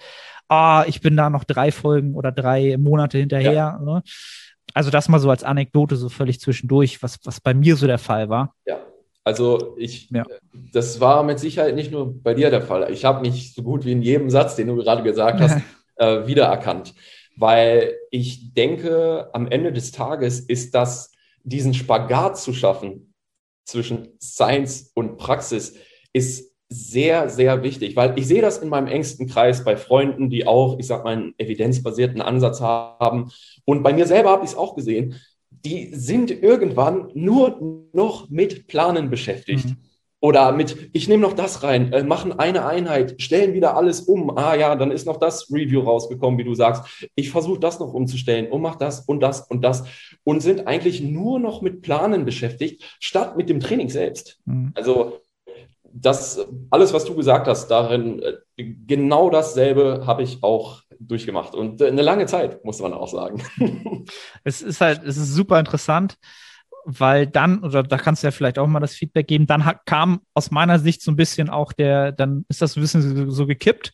ah, ich bin da noch drei Folgen oder drei Monate hinterher. Ja. Ne? Also das mal so als Anekdote so völlig zwischendurch, was, was bei mir so der Fall war. Ja. Also ich, ja. das war mit Sicherheit nicht nur bei dir der Fall. Ich habe mich so gut wie in jedem Satz, den du gerade gesagt hast, äh, wiedererkannt. Weil ich denke, am Ende des Tages ist das, diesen Spagat zu schaffen zwischen Science und Praxis ist sehr, sehr wichtig, weil ich sehe das in meinem engsten Kreis bei Freunden, die auch, ich sag mal, einen evidenzbasierten Ansatz haben. Und bei mir selber habe ich es auch gesehen. Die sind irgendwann nur noch mit Planen beschäftigt. Mhm. Oder mit, ich nehme noch das rein, äh, machen eine Einheit, stellen wieder alles um. Ah ja, dann ist noch das Review rausgekommen, wie du sagst. Ich versuche das noch umzustellen und mach das und das und das. Und sind eigentlich nur noch mit Planen beschäftigt, statt mit dem Training selbst. Mhm. Also das, alles, was du gesagt hast, darin, äh, genau dasselbe habe ich auch durchgemacht. Und äh, eine lange Zeit, muss man auch sagen. Es ist halt, es ist super interessant weil dann, oder da kannst du ja vielleicht auch mal das Feedback geben, dann hat, kam aus meiner Sicht so ein bisschen auch der, dann ist das ein bisschen so, so gekippt,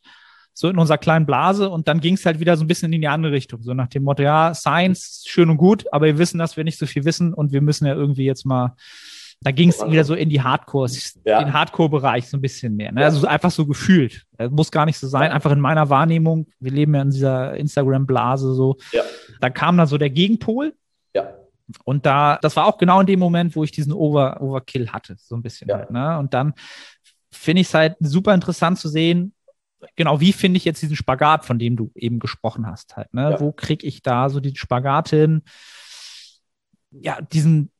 so in unserer kleinen Blase und dann ging es halt wieder so ein bisschen in die andere Richtung, so nach dem Motto, ja, Science, schön und gut, aber wir wissen, dass wir nicht so viel wissen und wir müssen ja irgendwie jetzt mal, da ging es wieder so in die Hardcore, ja. den Hardcore-Bereich so ein bisschen mehr. Ne? Also einfach so gefühlt. Das muss gar nicht so sein, einfach in meiner Wahrnehmung, wir leben ja in dieser Instagram-Blase so. Ja. Da kam dann so der Gegenpol. Ja und da, das war auch genau in dem Moment, wo ich diesen Over, Overkill hatte, so ein bisschen ja. halt. Ne? Und dann finde ich es halt super interessant zu sehen, genau, wie finde ich jetzt diesen Spagat, von dem du eben gesprochen hast, halt. Ne? Ja. Wo kriege ich da so die Spagat hin? Ja, diesen,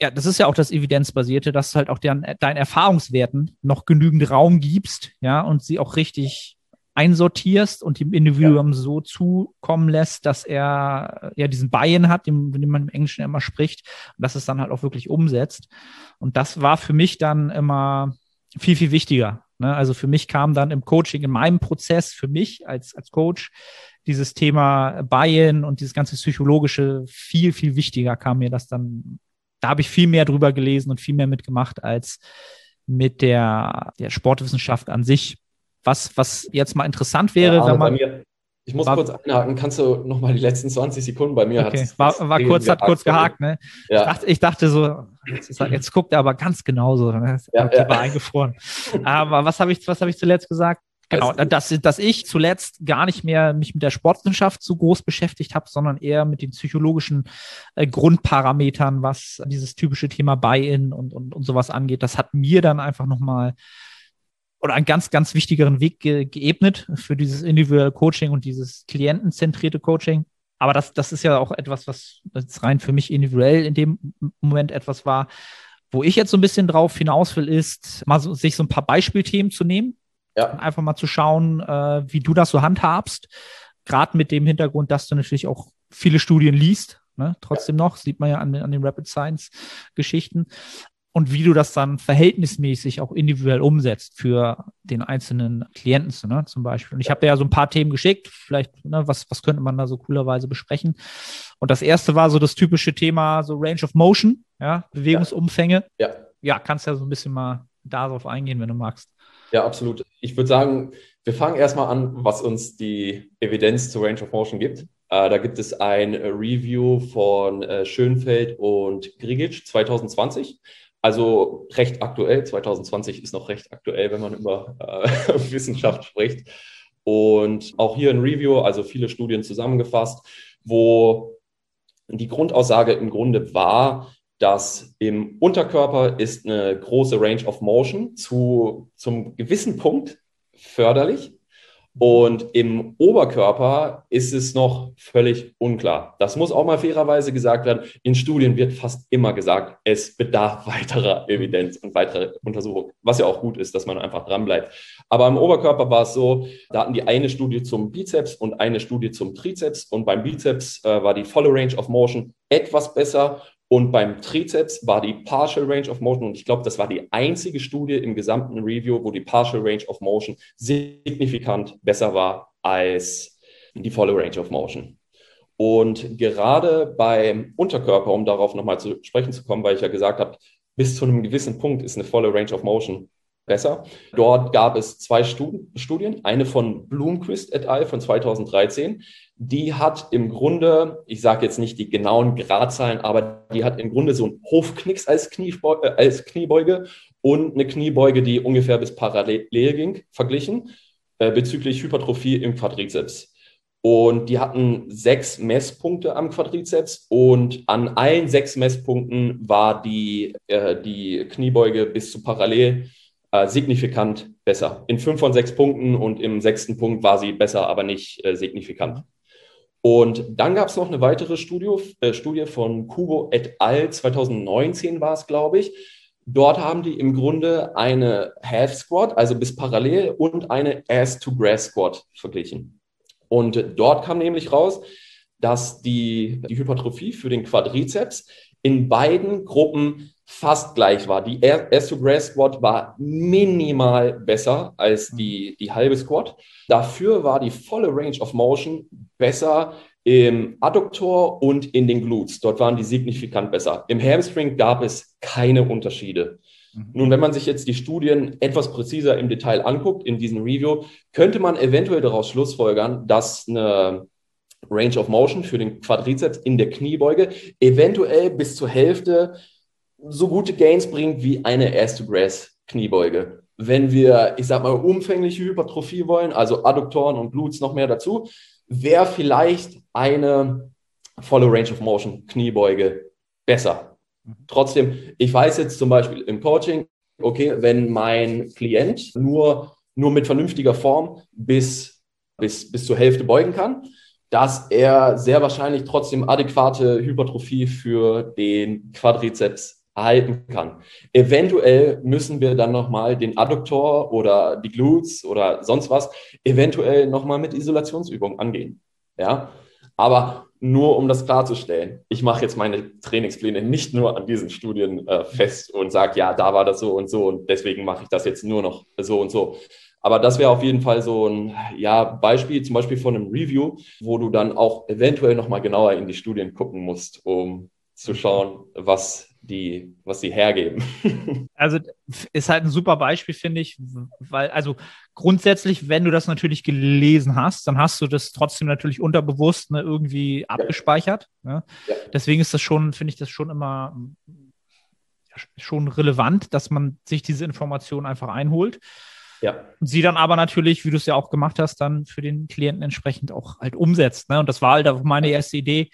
ja, das ist ja auch das Evidenzbasierte, dass du halt auch deinen, deinen Erfahrungswerten noch genügend Raum gibst, ja, und sie auch richtig einsortierst und dem Individuum ja. so zukommen lässt, dass er ja diesen Buy-in hat, dem, dem man im Englischen immer spricht, und dass es dann halt auch wirklich umsetzt. Und das war für mich dann immer viel, viel wichtiger. Ne? Also für mich kam dann im Coaching, in meinem Prozess, für mich als, als Coach, dieses Thema Buy-in und dieses ganze psychologische viel, viel wichtiger kam mir das dann da habe ich viel mehr drüber gelesen und viel mehr mitgemacht als mit der, der Sportwissenschaft an sich. Was, was jetzt mal interessant wäre, ja, wenn man. Mir, ich muss war, kurz einhaken, kannst du nochmal die letzten 20 Sekunden bei mir okay. War, war kurz, hat kurz gehakt, ne? Ja. Ich, dachte, ich dachte so, jetzt, jetzt, guckt er aber ganz genauso. Ne? Ja, okay, ja. war eingefroren. aber was habe ich, was habe ich zuletzt gesagt? Genau, dass, dass ich zuletzt gar nicht mehr mich mit der Sportwissenschaft so groß beschäftigt habe, sondern eher mit den psychologischen äh, Grundparametern, was dieses typische Thema Buy-in und, und, und sowas angeht. Das hat mir dann einfach nochmal oder einen ganz, ganz wichtigeren Weg ge geebnet für dieses individuelle Coaching und dieses klientenzentrierte Coaching. Aber das, das ist ja auch etwas, was jetzt rein für mich individuell in dem Moment etwas war, wo ich jetzt so ein bisschen drauf hinaus will, ist, mal so, sich so ein paar Beispielthemen zu nehmen ja. Einfach mal zu schauen, äh, wie du das so handhabst. Gerade mit dem Hintergrund, dass du natürlich auch viele Studien liest. Ne? Trotzdem noch, sieht man ja an, an den Rapid Science Geschichten. Und wie du das dann verhältnismäßig auch individuell umsetzt für den einzelnen Klienten ne, zum Beispiel. Und ich habe ja so ein paar Themen geschickt, vielleicht, ne, was, was könnte man da so coolerweise besprechen. Und das erste war so das typische Thema, so Range of Motion, ja, Bewegungsumfänge. Ja. Ja, kannst ja so ein bisschen mal darauf eingehen, wenn du magst. Ja, absolut. Ich würde sagen, wir fangen erstmal an, was uns die Evidenz zur Range of Motion gibt. Äh, da gibt es ein Review von äh, Schönfeld und Grigic 2020. Also recht aktuell. 2020 ist noch recht aktuell, wenn man über äh, Wissenschaft spricht. Und auch hier ein Review, also viele Studien zusammengefasst, wo die Grundaussage im Grunde war, dass im Unterkörper ist eine große Range of Motion zu, zum gewissen Punkt förderlich. Und im Oberkörper ist es noch völlig unklar. Das muss auch mal fairerweise gesagt werden. In Studien wird fast immer gesagt, es bedarf weiterer Evidenz und weiterer Untersuchung, was ja auch gut ist, dass man einfach dranbleibt. Aber im Oberkörper war es so, da hatten die eine Studie zum Bizeps und eine Studie zum Trizeps. Und beim Bizeps äh, war die volle Range of Motion etwas besser und beim Trizeps war die Partial Range of Motion, und ich glaube, das war die einzige Studie im gesamten Review, wo die Partial Range of Motion signifikant besser war als die volle Range of Motion. Und gerade beim Unterkörper, um darauf nochmal zu sprechen zu kommen, weil ich ja gesagt habe, bis zu einem gewissen Punkt ist eine volle Range of Motion besser. Dort gab es zwei Studien, eine von Blomquist et al. von 2013. Die hat im Grunde, ich sage jetzt nicht die genauen Gradzahlen, aber die hat im Grunde so einen Hofknicks als, Kniebeuge, äh, als Kniebeuge und eine Kniebeuge, die ungefähr bis parallel ging, verglichen äh, bezüglich Hypertrophie im Quadrizeps. Und die hatten sechs Messpunkte am Quadrizeps und an allen sechs Messpunkten war die, äh, die Kniebeuge bis zu parallel äh, signifikant besser. In fünf von sechs Punkten und im sechsten Punkt war sie besser, aber nicht äh, signifikant. Und dann gab es noch eine weitere Studie, äh, Studie von Kubo et al. 2019 war es, glaube ich. Dort haben die im Grunde eine Half Squat, also bis parallel, und eine Ass to Grass Squat verglichen. Und dort kam nämlich raus, dass die, die Hypertrophie für den Quadrizeps in beiden Gruppen fast gleich war. Die S2 Squat war minimal besser als die, die halbe Squat. Dafür war die volle Range of Motion besser im Adduktor und in den Glutes. Dort waren die signifikant besser. Im Hamstring gab es keine Unterschiede. Mhm. Nun, wenn man sich jetzt die Studien etwas präziser im Detail anguckt in diesem Review, könnte man eventuell daraus schlussfolgern, dass eine Range of Motion für den Quadrizeps in der Kniebeuge eventuell bis zur Hälfte so gute Gains bringt wie eine Ass-to-Grass-Kniebeuge. Wenn wir, ich sag mal, umfängliche Hypertrophie wollen, also Adduktoren und Glutes noch mehr dazu, wäre vielleicht eine volle Range of Motion Kniebeuge besser. Trotzdem, ich weiß jetzt zum Beispiel im Coaching, okay, wenn mein Klient nur, nur mit vernünftiger Form bis, bis, bis zur Hälfte beugen kann, dass er sehr wahrscheinlich trotzdem adäquate Hypertrophie für den Quadrizeps erhalten kann. Eventuell müssen wir dann nochmal den Adduktor oder die Glutes oder sonst was eventuell nochmal mit Isolationsübungen angehen. Ja, aber nur um das klarzustellen, ich mache jetzt meine Trainingspläne nicht nur an diesen Studien äh, fest und sage, ja, da war das so und so und deswegen mache ich das jetzt nur noch so und so. Aber das wäre auf jeden Fall so ein ja, Beispiel, zum Beispiel von einem Review, wo du dann auch eventuell nochmal genauer in die Studien gucken musst, um zu schauen, was die, was sie hergeben. Also ist halt ein super Beispiel, finde ich, weil, also grundsätzlich, wenn du das natürlich gelesen hast, dann hast du das trotzdem natürlich unterbewusst ne, irgendwie abgespeichert. Ne? Ja. Deswegen ist das schon, finde ich das schon immer schon relevant, dass man sich diese Informationen einfach einholt. Ja. Und sie dann aber natürlich, wie du es ja auch gemacht hast, dann für den Klienten entsprechend auch halt umsetzt. Ne? Und das war halt auch meine erste Idee.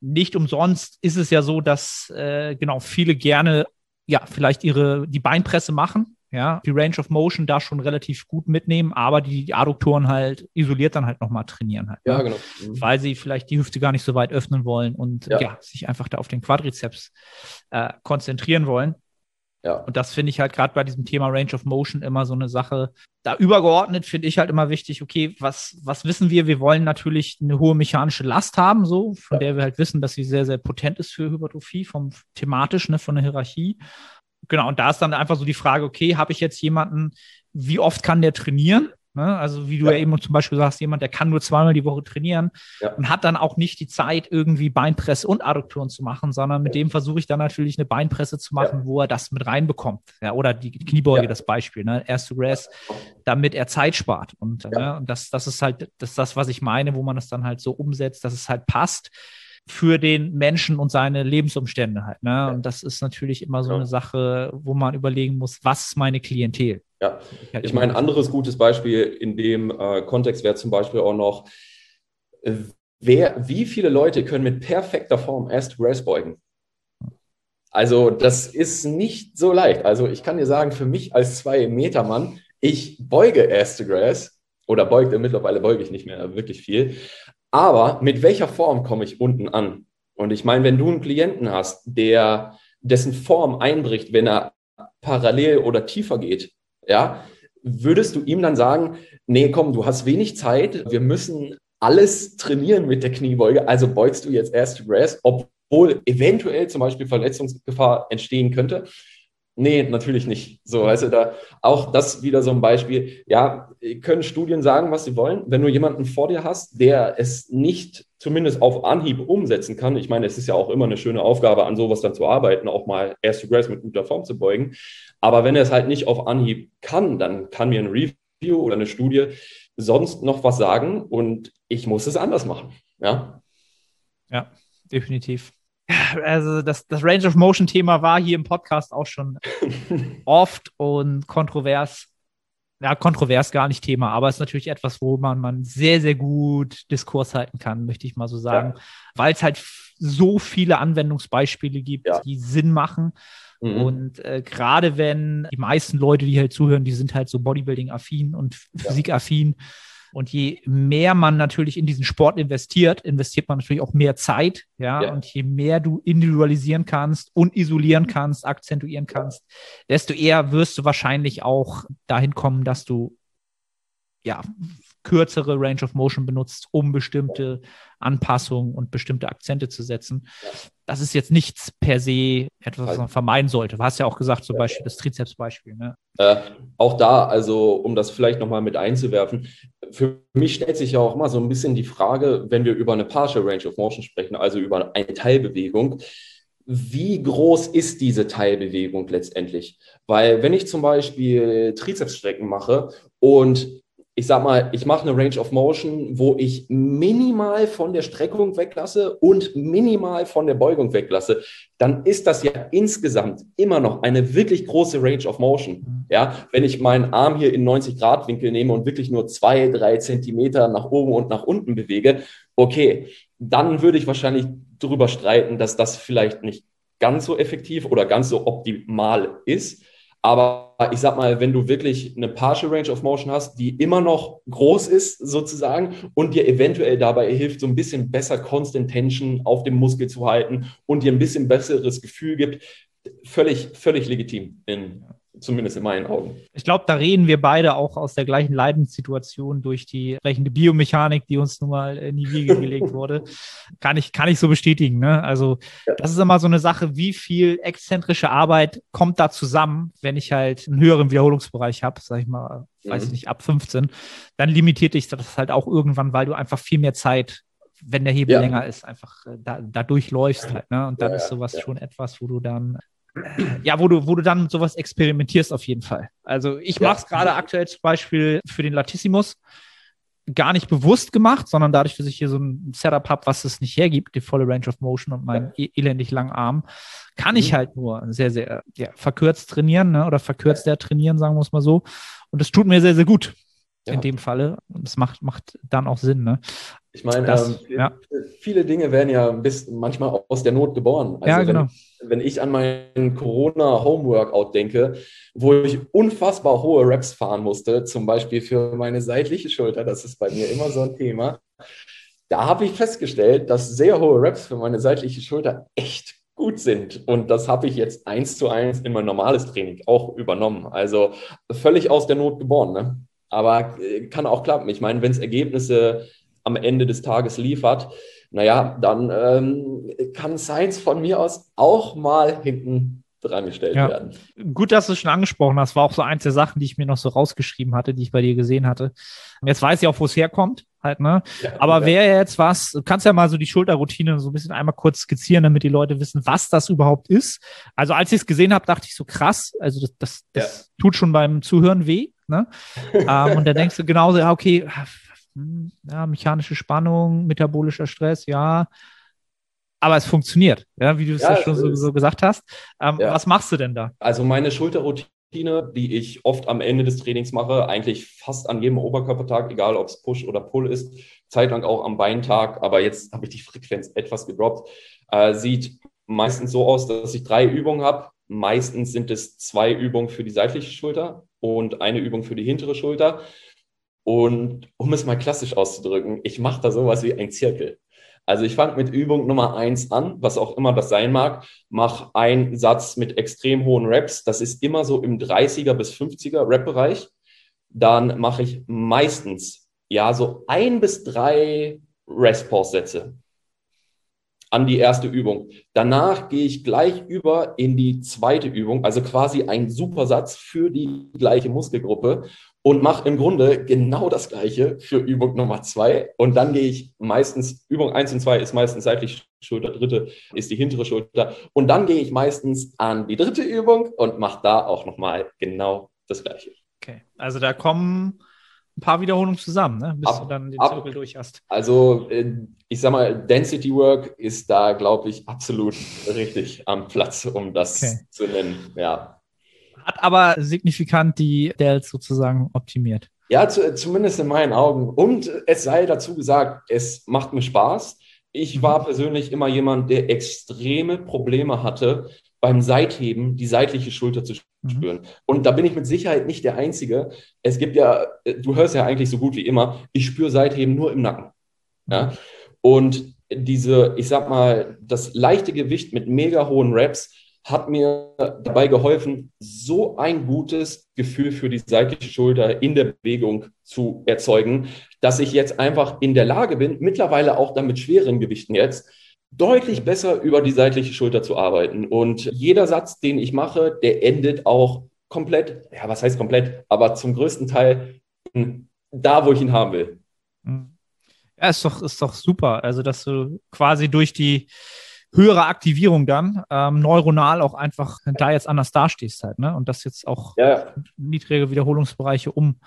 Nicht umsonst ist es ja so, dass äh, genau viele gerne ja vielleicht ihre die Beinpresse machen, ja, die Range of Motion da schon relativ gut mitnehmen, aber die Adduktoren halt isoliert dann halt nochmal trainieren halt. Ja, ne? genau. Mhm. Weil sie vielleicht die Hüfte gar nicht so weit öffnen wollen und ja, ja sich einfach da auf den Quadrizeps äh, konzentrieren wollen. Ja. Und das finde ich halt gerade bei diesem Thema Range of Motion immer so eine Sache. Da übergeordnet finde ich halt immer wichtig, okay, was, was wissen wir? Wir wollen natürlich eine hohe mechanische Last haben, so, von ja. der wir halt wissen, dass sie sehr, sehr potent ist für Hypertrophie, vom thematisch, ne, von der Hierarchie. Genau, und da ist dann einfach so die Frage, okay, habe ich jetzt jemanden, wie oft kann der trainieren? Ne? Also wie du ja. ja. eben zum Beispiel sagst, jemand, der kann nur zweimal die Woche trainieren ja. und hat dann auch nicht die Zeit, irgendwie Beinpresse und Adduktoren zu machen, sondern mit ja. dem versuche ich dann natürlich eine Beinpresse zu machen, wo er das mit reinbekommt. Ja, oder die Kniebeuge, das Beispiel, ne? Erst to Rest, damit er Zeit spart. Und, ne? und das, das ist halt das, ist das, was ich meine, wo man das dann halt so umsetzt, dass es halt passt für den Menschen und seine Lebensumstände halt. Ne? Und das ist natürlich immer so eine Sache, wo man überlegen muss, was ist meine Klientel? Ja, ich meine, ein anderes gutes Beispiel in dem äh, Kontext wäre zum Beispiel auch noch, äh, wer, wie viele Leute können mit perfekter Form erst Race beugen? Also das ist nicht so leicht. Also ich kann dir sagen, für mich als zwei Meter Mann, ich beuge erste Grass oder beugte, mittlerweile beuge ich nicht mehr wirklich viel. Aber mit welcher Form komme ich unten an? Und ich meine, wenn du einen Klienten hast, der dessen Form einbricht, wenn er parallel oder tiefer geht, ja, würdest du ihm dann sagen, nee, komm, du hast wenig Zeit, wir müssen alles trainieren mit der Kniebeuge, also beugst du jetzt erst Rest, obwohl eventuell zum Beispiel Verletzungsgefahr entstehen könnte. Nee, natürlich nicht. So, also da auch das wieder so ein Beispiel. Ja, können Studien sagen, was sie wollen. Wenn du jemanden vor dir hast, der es nicht zumindest auf Anhieb umsetzen kann, ich meine, es ist ja auch immer eine schöne Aufgabe, an sowas dann zu arbeiten, auch mal erst to Grace mit guter Form zu beugen. Aber wenn er es halt nicht auf Anhieb kann, dann kann mir ein Review oder eine Studie sonst noch was sagen und ich muss es anders machen. Ja, ja definitiv also das, das Range of Motion Thema war hier im Podcast auch schon oft und kontrovers. Ja, kontrovers gar nicht Thema, aber es ist natürlich etwas, wo man, man sehr, sehr gut Diskurs halten kann, möchte ich mal so sagen, ja. weil es halt so viele Anwendungsbeispiele gibt, ja. die Sinn machen. Mhm. Und äh, gerade wenn die meisten Leute, die halt zuhören, die sind halt so Bodybuilding-affin und Physik-affin. Und je mehr man natürlich in diesen Sport investiert, investiert man natürlich auch mehr Zeit. Ja, ja. und je mehr du individualisieren kannst und isolieren kannst, akzentuieren kannst, desto eher wirst du wahrscheinlich auch dahin kommen, dass du ja kürzere Range of Motion benutzt, um bestimmte Anpassungen und bestimmte Akzente zu setzen. Das ist jetzt nichts per se etwas, was man vermeiden sollte. Du hast ja auch gesagt, zum Beispiel das Trizeps-Beispiel. Ne? Äh, auch da, also um das vielleicht nochmal mit einzuwerfen, für mich stellt sich ja auch immer so ein bisschen die Frage, wenn wir über eine Partial Range of Motion sprechen, also über eine Teilbewegung, wie groß ist diese Teilbewegung letztendlich? Weil wenn ich zum Beispiel Trizepsstrecken mache und ich sag mal, ich mache eine Range of Motion, wo ich minimal von der Streckung weglasse und minimal von der Beugung weglasse, dann ist das ja insgesamt immer noch eine wirklich große Range of Motion. Ja, wenn ich meinen Arm hier in 90 Grad Winkel nehme und wirklich nur zwei, drei Zentimeter nach oben und nach unten bewege, okay, dann würde ich wahrscheinlich darüber streiten, dass das vielleicht nicht ganz so effektiv oder ganz so optimal ist. Aber ich sag mal, wenn du wirklich eine Partial Range of Motion hast, die immer noch groß ist sozusagen und dir eventuell dabei hilft, so ein bisschen besser Constant Tension auf dem Muskel zu halten und dir ein bisschen besseres Gefühl gibt, völlig, völlig legitim in, zumindest in meinen Augen. Ich glaube, da reden wir beide auch aus der gleichen Leidenssituation durch die entsprechende Biomechanik, die uns nun mal in die Wiege gelegt wurde. Kann ich, kann ich so bestätigen. Ne? Also, ja. das ist immer so eine Sache, wie viel exzentrische Arbeit kommt da zusammen, wenn ich halt einen höheren Wiederholungsbereich habe, sag ich mal, weiß ich mhm. nicht, ab 15, dann limitiert dich das halt auch irgendwann, weil du einfach viel mehr Zeit wenn der Hebel ja. länger ist, einfach äh, da, da durchläufst halt. Ne? Und dann ja, ist sowas schon etwas, wo du dann ja, wo du, wo du dann sowas experimentierst auf jeden Fall. Also ich mache es gerade aktuell zum Beispiel für den Latissimus gar nicht bewusst gemacht, sondern dadurch, dass ich hier so ein Setup habe, was es nicht hergibt, die volle Range of Motion und meinen ja. E-, elendig langen Arm, kann mhm. ich halt nur sehr, sehr ja, verkürzt trainieren ne? oder verkürzt ja. trainieren, sagen wir es mal so. Und das tut mir sehr, sehr gut ja. in dem Falle. Und es macht, macht dann auch Sinn. Ne? Ich meine, ähm, ja. viele Dinge werden ja bis manchmal aus der Not geboren. Also ja, genau. Wenn, wenn ich an meinen Corona-Homeworkout denke, wo ich unfassbar hohe Reps fahren musste, zum Beispiel für meine seitliche Schulter, das ist bei mir immer so ein Thema, da habe ich festgestellt, dass sehr hohe Reps für meine seitliche Schulter echt gut sind. Und das habe ich jetzt eins zu eins in mein normales Training auch übernommen. Also völlig aus der Not geboren. Ne? Aber äh, kann auch klappen. Ich meine, wenn es Ergebnisse am Ende des Tages liefert, naja, dann ähm, kann Science von mir aus auch mal hinten dran gestellt ja. werden. Gut, dass du es schon angesprochen hast. War auch so eins der Sachen, die ich mir noch so rausgeschrieben hatte, die ich bei dir gesehen hatte. Jetzt weiß ich auch, wo es herkommt, halt, ne? Ja, Aber ja. wäre jetzt was, du kannst ja mal so die Schulterroutine so ein bisschen einmal kurz skizzieren, damit die Leute wissen, was das überhaupt ist. Also als ich es gesehen habe, dachte ich so krass, also das, das, das tut schon beim Zuhören weh, ne? ähm, und da denkst du genauso, ja, okay, hm, ja, mechanische Spannung, metabolischer Stress, ja. Aber es funktioniert, ja, wie du es ja, schon so, so, gesagt hast. Ähm, ja. Was machst du denn da? Also meine Schulterroutine, die ich oft am Ende des Trainings mache, eigentlich fast an jedem Oberkörpertag, egal ob es Push oder Pull ist, zeitlang auch am Beintag, aber jetzt habe ich die Frequenz etwas gedroppt. Äh, sieht meistens so aus, dass ich drei Übungen habe. Meistens sind es zwei Übungen für die seitliche Schulter und eine Übung für die hintere Schulter. Und um es mal klassisch auszudrücken, ich mache da sowas wie ein Zirkel. Also ich fange mit Übung Nummer eins an, was auch immer das sein mag, mache einen Satz mit extrem hohen Reps. Das ist immer so im 30er bis 50er Rap-Bereich. Dann mache ich meistens ja so ein bis drei Rest-Pause-Sätze an die erste Übung. Danach gehe ich gleich über in die zweite Übung, also quasi ein Supersatz für die gleiche Muskelgruppe und mache im Grunde genau das gleiche für Übung Nummer zwei. Und dann gehe ich meistens, Übung eins und zwei ist meistens seitlich Schulter, dritte ist die hintere Schulter. Und dann gehe ich meistens an die dritte Übung und mache da auch nochmal genau das gleiche. Okay, also da kommen ein paar Wiederholungen zusammen, ne? bis ab, du dann den ab, Zirkel durch hast. Also äh, ich sag mal, Density Work ist da, glaube ich, absolut richtig am Platz, um das okay. zu nennen. Ja. Hat aber signifikant die Dells sozusagen optimiert. Ja, zu, zumindest in meinen Augen. Und es sei dazu gesagt, es macht mir Spaß. Ich mhm. war persönlich immer jemand, der extreme Probleme hatte, beim Seitheben die seitliche Schulter zu mhm. spüren. Mhm. Und da bin ich mit Sicherheit nicht der Einzige. Es gibt ja, du hörst ja eigentlich so gut wie immer, ich spüre Seitheben nur im Nacken. Ja? Und diese, ich sag mal, das leichte Gewicht mit mega hohen Reps hat mir dabei geholfen, so ein gutes Gefühl für die seitliche Schulter in der Bewegung zu erzeugen, dass ich jetzt einfach in der Lage bin, mittlerweile auch dann mit schweren Gewichten jetzt, deutlich besser über die seitliche Schulter zu arbeiten. Und jeder Satz, den ich mache, der endet auch komplett, ja, was heißt komplett, aber zum größten Teil da, wo ich ihn haben will. Ja, ist doch, ist doch super. Also, dass du quasi durch die höhere Aktivierung dann ähm, neuronal auch einfach da jetzt anders dastehst halt, ne? Und das jetzt auch ja. niedrige Wiederholungsbereiche um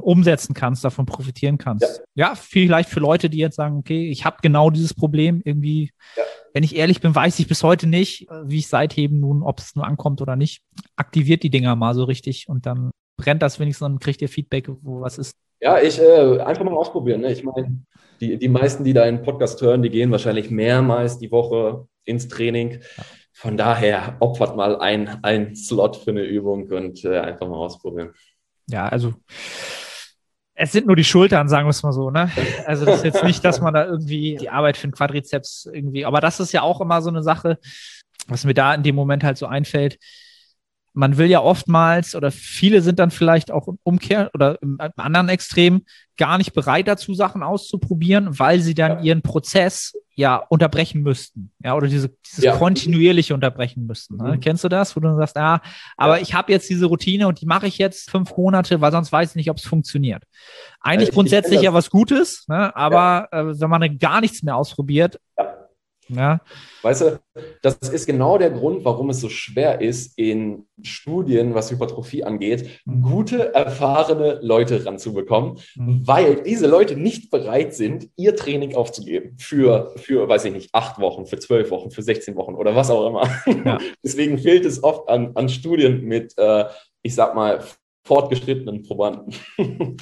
umsetzen kannst, davon profitieren kannst. Ja. ja, vielleicht für Leute, die jetzt sagen, okay, ich habe genau dieses Problem irgendwie. Ja. Wenn ich ehrlich bin, weiß ich bis heute nicht, wie ich seitheben nun, ob es nur ankommt oder nicht. Aktiviert die Dinger mal so richtig und dann brennt das wenigstens und kriegt ihr Feedback, wo was ist. Ja, ich äh, einfach mal ausprobieren. Ne? Ich meine, die, die meisten, die da einen Podcast hören, die gehen wahrscheinlich mehrmals die Woche ins Training. Von daher opfert mal ein, ein Slot für eine Übung und äh, einfach mal ausprobieren. Ja, also es sind nur die Schultern, sagen wir es mal so, ne? Also das ist jetzt nicht, dass man da irgendwie die Arbeit für den Quadrizeps irgendwie, aber das ist ja auch immer so eine Sache, was mir da in dem Moment halt so einfällt. man will ja oftmals oder viele sind dann vielleicht auch im Umkehr oder im anderen Extrem gar nicht bereit dazu, Sachen auszuprobieren, weil sie dann ja. ihren Prozess ja unterbrechen müssten. Ja, oder diese, dieses ja. kontinuierliche unterbrechen müssten. Ne? Mhm. Kennst du das, wo du sagst, ah, aber ja. ich habe jetzt diese Routine und die mache ich jetzt fünf Monate, weil sonst weiß ich nicht, ob es funktioniert. Eigentlich äh, grundsätzlich ja was Gutes, ne? aber äh, wenn man gar nichts mehr ausprobiert, ja. Weißt du, das ist genau der Grund, warum es so schwer ist, in Studien, was Hypertrophie angeht, mhm. gute, erfahrene Leute ranzubekommen, mhm. weil diese Leute nicht bereit sind, ihr Training aufzugeben für, für, weiß ich nicht, acht Wochen, für zwölf Wochen, für 16 Wochen oder was auch immer. Ja. Deswegen fehlt es oft an, an Studien mit, äh, ich sag mal, fortgeschrittenen Probanden.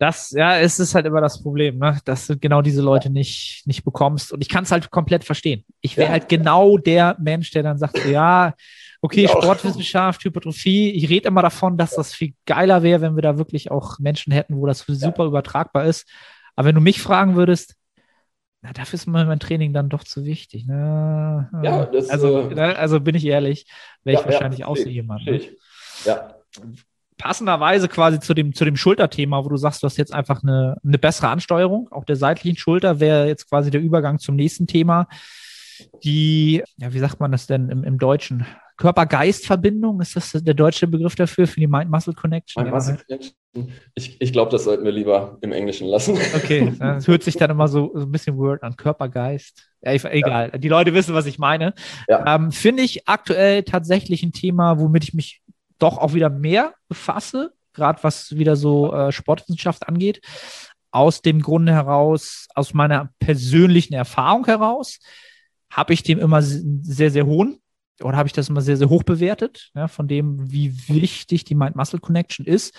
Das, ja, es ist halt immer das Problem, ne? dass du genau diese Leute nicht, nicht bekommst. Und ich kann es halt komplett verstehen. Ich wäre ja. halt genau der Mensch, der dann sagt, so, ja, okay, Sportwissenschaft, Hypertrophie. Ich rede immer davon, dass das viel geiler wäre, wenn wir da wirklich auch Menschen hätten, wo das super ja. übertragbar ist. Aber wenn du mich fragen würdest, na, dafür ist mein Training dann doch zu wichtig. Ne? Ja, das, also, äh, ne? also bin ich ehrlich, wäre ich ja, wahrscheinlich auch so jemand. Ne? Ja passenderweise quasi zu dem, zu dem Schulterthema, wo du sagst, du hast jetzt einfach eine, eine bessere Ansteuerung, auch der seitlichen Schulter wäre jetzt quasi der Übergang zum nächsten Thema. Die, ja, wie sagt man das denn im, im Deutschen? Körper-Geist-Verbindung, ist das der deutsche Begriff dafür, für die Mind-Muscle-Connection? Mind-Muscle-Connection. Ich, ich glaube, das sollten wir lieber im Englischen lassen. Okay, das hört sich dann immer so, so ein bisschen Word an, Körper-Geist. Ja, egal, ja. die Leute wissen, was ich meine. Ja. Ähm, Finde ich aktuell tatsächlich ein Thema, womit ich mich doch auch wieder mehr befasse, gerade was wieder so äh, Sportwissenschaft angeht. Aus dem Grunde heraus, aus meiner persönlichen Erfahrung heraus, habe ich dem immer sehr, sehr hohen oder habe ich das immer sehr, sehr hoch bewertet, ja, von dem, wie wichtig die Mind-Muscle-Connection ist,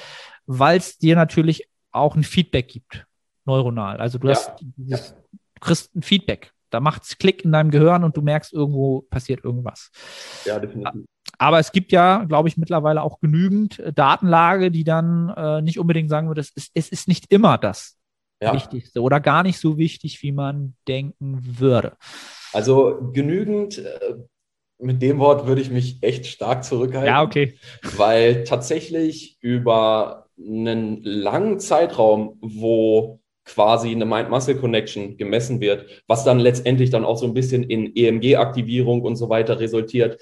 weil es dir natürlich auch ein Feedback gibt, neuronal. Also du ja. hast dieses, du kriegst ein Feedback. Da macht es Klick in deinem Gehirn und du merkst, irgendwo passiert irgendwas. Ja, definitiv. Aber es gibt ja, glaube ich, mittlerweile auch genügend äh, Datenlage, die dann äh, nicht unbedingt sagen würde, es ist, es ist nicht immer das ja. Wichtigste oder gar nicht so wichtig, wie man denken würde. Also genügend, äh, mit dem Wort würde ich mich echt stark zurückhalten. Ja, okay. Weil tatsächlich über einen langen Zeitraum, wo quasi eine Mind-Muscle-Connection gemessen wird, was dann letztendlich dann auch so ein bisschen in EMG-Aktivierung und so weiter resultiert,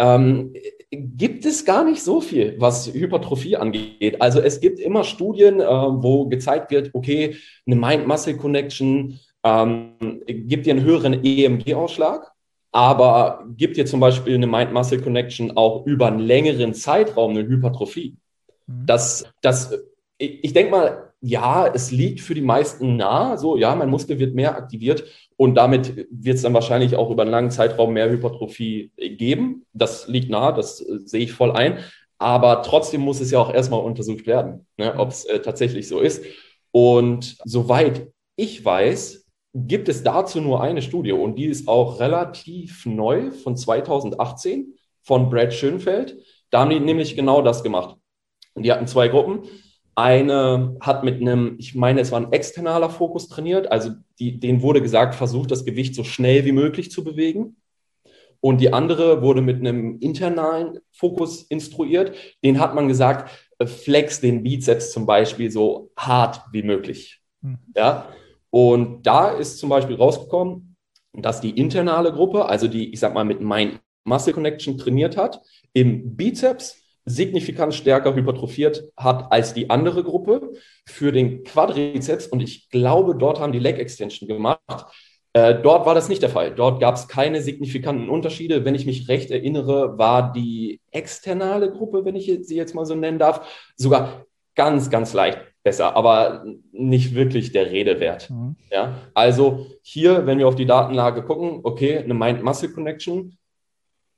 ähm, gibt es gar nicht so viel, was Hypertrophie angeht. Also es gibt immer Studien, äh, wo gezeigt wird, okay, eine Mind-Muscle-Connection ähm, gibt dir einen höheren EMG-Ausschlag, aber gibt dir zum Beispiel eine Mind-Muscle-Connection auch über einen längeren Zeitraum eine Hypertrophie. Mhm. Das, das, ich denke mal, ja, es liegt für die meisten nah. So, ja, mein Muskel wird mehr aktiviert und damit wird es dann wahrscheinlich auch über einen langen Zeitraum mehr Hypertrophie geben. Das liegt nah, das äh, sehe ich voll ein. Aber trotzdem muss es ja auch erstmal untersucht werden, ne, ob es äh, tatsächlich so ist. Und soweit ich weiß, gibt es dazu nur eine Studie und die ist auch relativ neu von 2018 von Brad Schönfeld. Da haben die nämlich genau das gemacht. Die hatten zwei Gruppen. Eine hat mit einem, ich meine, es war ein externaler Fokus trainiert, also die, denen wurde gesagt, versucht das Gewicht so schnell wie möglich zu bewegen. Und die andere wurde mit einem internalen Fokus instruiert. Den hat man gesagt, äh, flex den Bizeps zum Beispiel so hart wie möglich. Mhm. Ja. Und da ist zum Beispiel rausgekommen, dass die internale Gruppe, also die, ich sag mal, mit Mind Muscle Connection trainiert hat, im Bizeps signifikant stärker hypertrophiert hat als die andere Gruppe für den Quadrizeps. Und ich glaube, dort haben die Leg Extension gemacht. Äh, dort war das nicht der Fall. Dort gab es keine signifikanten Unterschiede. Wenn ich mich recht erinnere, war die externe Gruppe, wenn ich sie jetzt mal so nennen darf, sogar ganz, ganz leicht besser, aber nicht wirklich der Rede wert. Mhm. Ja? Also hier, wenn wir auf die Datenlage gucken, okay, eine Mind-Muscle-Connection,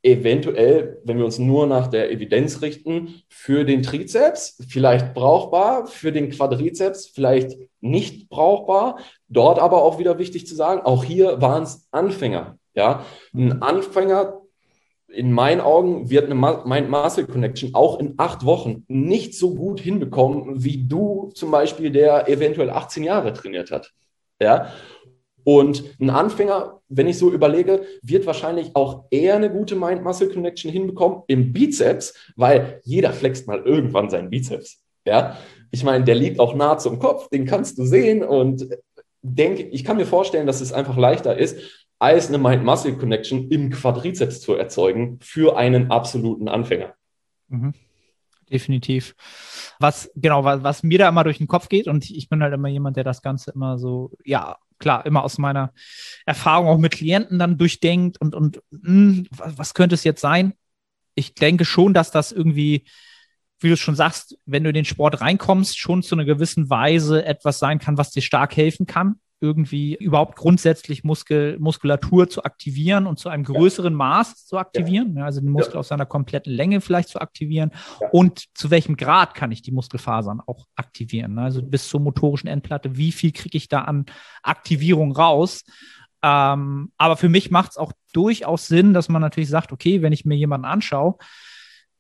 eventuell, wenn wir uns nur nach der Evidenz richten, für den Trizeps vielleicht brauchbar, für den Quadrizeps vielleicht nicht brauchbar. Dort aber auch wieder wichtig zu sagen, auch hier waren es Anfänger. Ja, ein Anfänger in meinen Augen wird eine Mind-Muscle-Connection auch in acht Wochen nicht so gut hinbekommen, wie du zum Beispiel, der eventuell 18 Jahre trainiert hat. Ja, Und ein Anfänger, wenn ich so überlege, wird wahrscheinlich auch eher eine gute Mind-Muscle-Connection hinbekommen im Bizeps, weil jeder flext mal irgendwann seinen Bizeps. Ja, ich meine, der liegt auch nah zum Kopf, den kannst du sehen und denke, ich kann mir vorstellen, dass es einfach leichter ist, als eine Mind-Muscle-Connection im Quadrizeps zu erzeugen für einen absoluten Anfänger. Mhm. Definitiv. Was, genau, was, was mir da immer durch den Kopf geht, und ich bin halt immer jemand, der das Ganze immer so, ja, klar, immer aus meiner Erfahrung auch mit Klienten dann durchdenkt und, und mh, hm, was könnte es jetzt sein? Ich denke schon, dass das irgendwie, wie du schon sagst, wenn du in den Sport reinkommst, schon zu einer gewissen Weise etwas sein kann, was dir stark helfen kann irgendwie überhaupt grundsätzlich Muskel, Muskulatur zu aktivieren und zu einem größeren ja. Maß zu aktivieren, ja. also den Muskel ja. auf seiner kompletten Länge vielleicht zu aktivieren und zu welchem Grad kann ich die Muskelfasern auch aktivieren, also bis zur motorischen Endplatte, wie viel kriege ich da an Aktivierung raus? Ähm, aber für mich macht es auch durchaus Sinn, dass man natürlich sagt, okay, wenn ich mir jemanden anschaue,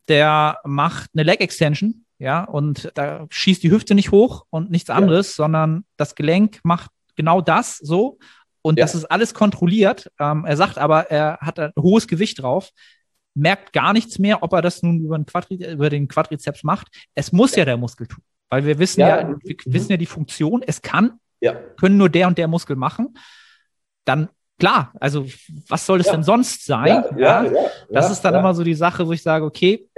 der macht eine Leg Extension, ja, und da schießt die Hüfte nicht hoch und nichts anderes, sondern das Gelenk macht genau das so. Und ja. das ist alles kontrolliert. Ähm, er sagt aber, er hat ein hohes Gewicht drauf, merkt gar nichts mehr, ob er das nun über den, Quadri über den Quadrizeps macht. Es muss ja, ja der Muskel tun. Weil wir wissen ja, ja wir mhm. wissen ja die Funktion, es kann, können nur der und der Muskel machen. Dann klar, also was soll es denn sonst sein? Das ist dann immer so die Sache, wo ich sage, okay,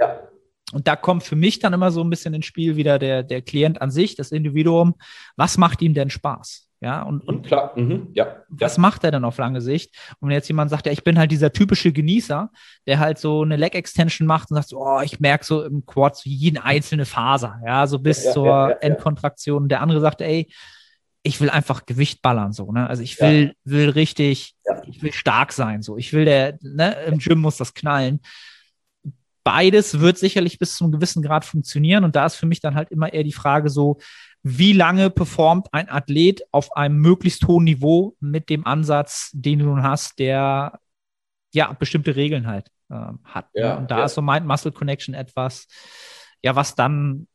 und da kommt für mich dann immer so ein bisschen ins Spiel wieder der, der Klient an sich, das Individuum. Was macht ihm denn Spaß? Ja, und, und klar, mhm. ja. Was ja. macht er dann auf lange Sicht? Und wenn jetzt jemand sagt, ja, ich bin halt dieser typische Genießer, der halt so eine Leg Extension macht und sagt, so, oh, ich merke so im Quad so jeden einzelne Faser, ja, so bis ja, zur Endkontraktion. Und der andere sagt, ey, ich will einfach Gewicht ballern, so, ne? Also ich will, will richtig, ich will stark sein, so. Ich will der, ne, im Gym muss das knallen. Beides wird sicherlich bis zu einem gewissen Grad funktionieren. Und da ist für mich dann halt immer eher die Frage so, wie lange performt ein Athlet auf einem möglichst hohen Niveau mit dem Ansatz, den du nun hast, der ja bestimmte Regeln halt äh, hat. Ne? Ja, Und da ja. ist so Mind-Muscle Connection etwas, ja, was dann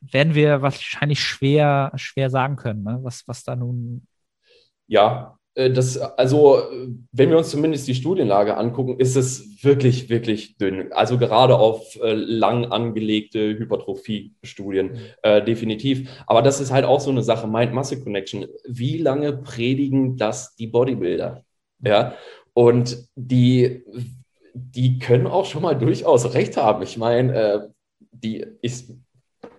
werden wir wahrscheinlich schwer, schwer sagen können, ne? was, was da nun. Ja, das, also, wenn wir uns zumindest die Studienlage angucken, ist es wirklich, wirklich dünn. Also gerade auf äh, lang angelegte Hypertrophie-Studien, äh, definitiv. Aber das ist halt auch so eine Sache, Mind-Muscle-Connection. Wie lange predigen das die Bodybuilder? Ja, und die, die können auch schon mal durchaus recht haben. Ich meine, äh, die, ich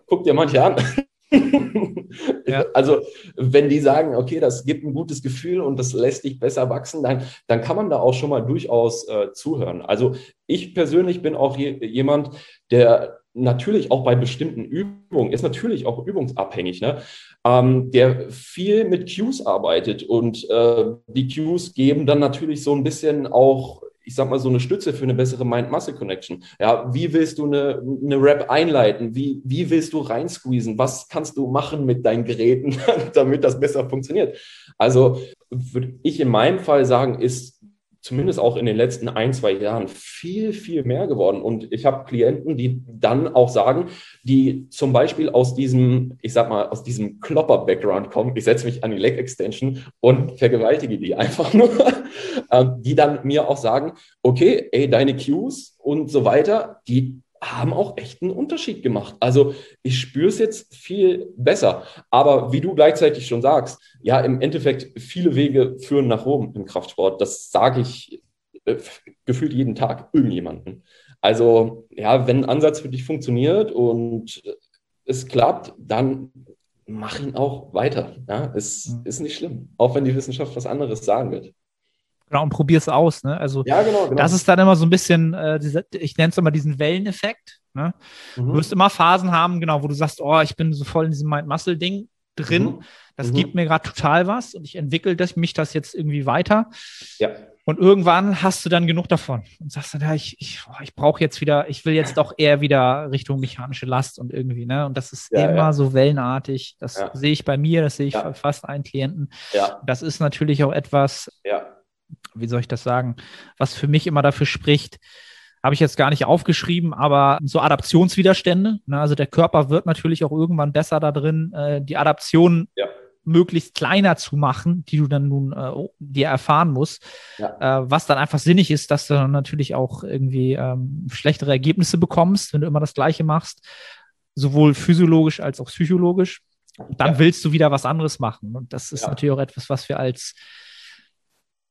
guck dir manche an. ja. Also, wenn die sagen, okay, das gibt ein gutes Gefühl und das lässt dich besser wachsen, dann, dann kann man da auch schon mal durchaus äh, zuhören. Also, ich persönlich bin auch je, jemand, der natürlich auch bei bestimmten Übungen, ist natürlich auch übungsabhängig, ne? Ähm, der viel mit Cues arbeitet und äh, die Cues geben dann natürlich so ein bisschen auch ich sag mal, so eine Stütze für eine bessere Mind-Muscle-Connection. Ja, wie willst du eine, eine Rap einleiten? Wie, wie willst du reinsqueezen? Was kannst du machen mit deinen Geräten, damit das besser funktioniert? Also würde ich in meinem Fall sagen, ist zumindest auch in den letzten ein, zwei Jahren viel, viel mehr geworden. Und ich habe Klienten, die dann auch sagen, die zum Beispiel aus diesem, ich sag mal, aus diesem Klopper-Background kommen, ich setze mich an die Leg-Extension und vergewaltige die einfach nur, ähm, die dann mir auch sagen, okay, ey, deine Cues und so weiter, die haben auch echt einen Unterschied gemacht. Also ich spüre es jetzt viel besser. Aber wie du gleichzeitig schon sagst, ja, im Endeffekt viele Wege führen nach oben im Kraftsport. Das sage ich äh, gefühlt jeden Tag irgendjemanden. Also ja, wenn ein Ansatz für dich funktioniert und es klappt, dann mach ihn auch weiter. Ja, es mhm. ist nicht schlimm, auch wenn die Wissenschaft was anderes sagen wird. Genau, und probier's aus. Ne? Also ja, genau, genau. das ist dann immer so ein bisschen, äh, diese, ich nenne es immer diesen Welleneffekt. Ne? Mhm. Du wirst immer Phasen haben, genau, wo du sagst, oh, ich bin so voll in diesem Mind-Muscle-Ding drin. Mhm. Das mhm. gibt mir gerade total was und ich entwickle das, mich das jetzt irgendwie weiter. Ja. Und irgendwann hast du dann genug davon und sagst dann, ja, ich, ich, ich brauche jetzt wieder, ich will jetzt doch eher wieder Richtung mechanische Last und irgendwie, ne? Und das ist ja, immer ja. so wellenartig. Das ja. sehe ich bei mir, das sehe ich bei fast allen Klienten. Ja. Das ist natürlich auch etwas, ja wie soll ich das sagen, was für mich immer dafür spricht, habe ich jetzt gar nicht aufgeschrieben, aber so Adaptionswiderstände. Ne? Also der Körper wird natürlich auch irgendwann besser da drin, äh, die Adaption ja. möglichst kleiner zu machen, die du dann nun äh, dir erfahren musst. Ja. Äh, was dann einfach sinnig ist, dass du dann natürlich auch irgendwie ähm, schlechtere Ergebnisse bekommst, wenn du immer das Gleiche machst, sowohl physiologisch als auch psychologisch. Dann ja. willst du wieder was anderes machen. Und das ist natürlich auch etwas, was wir als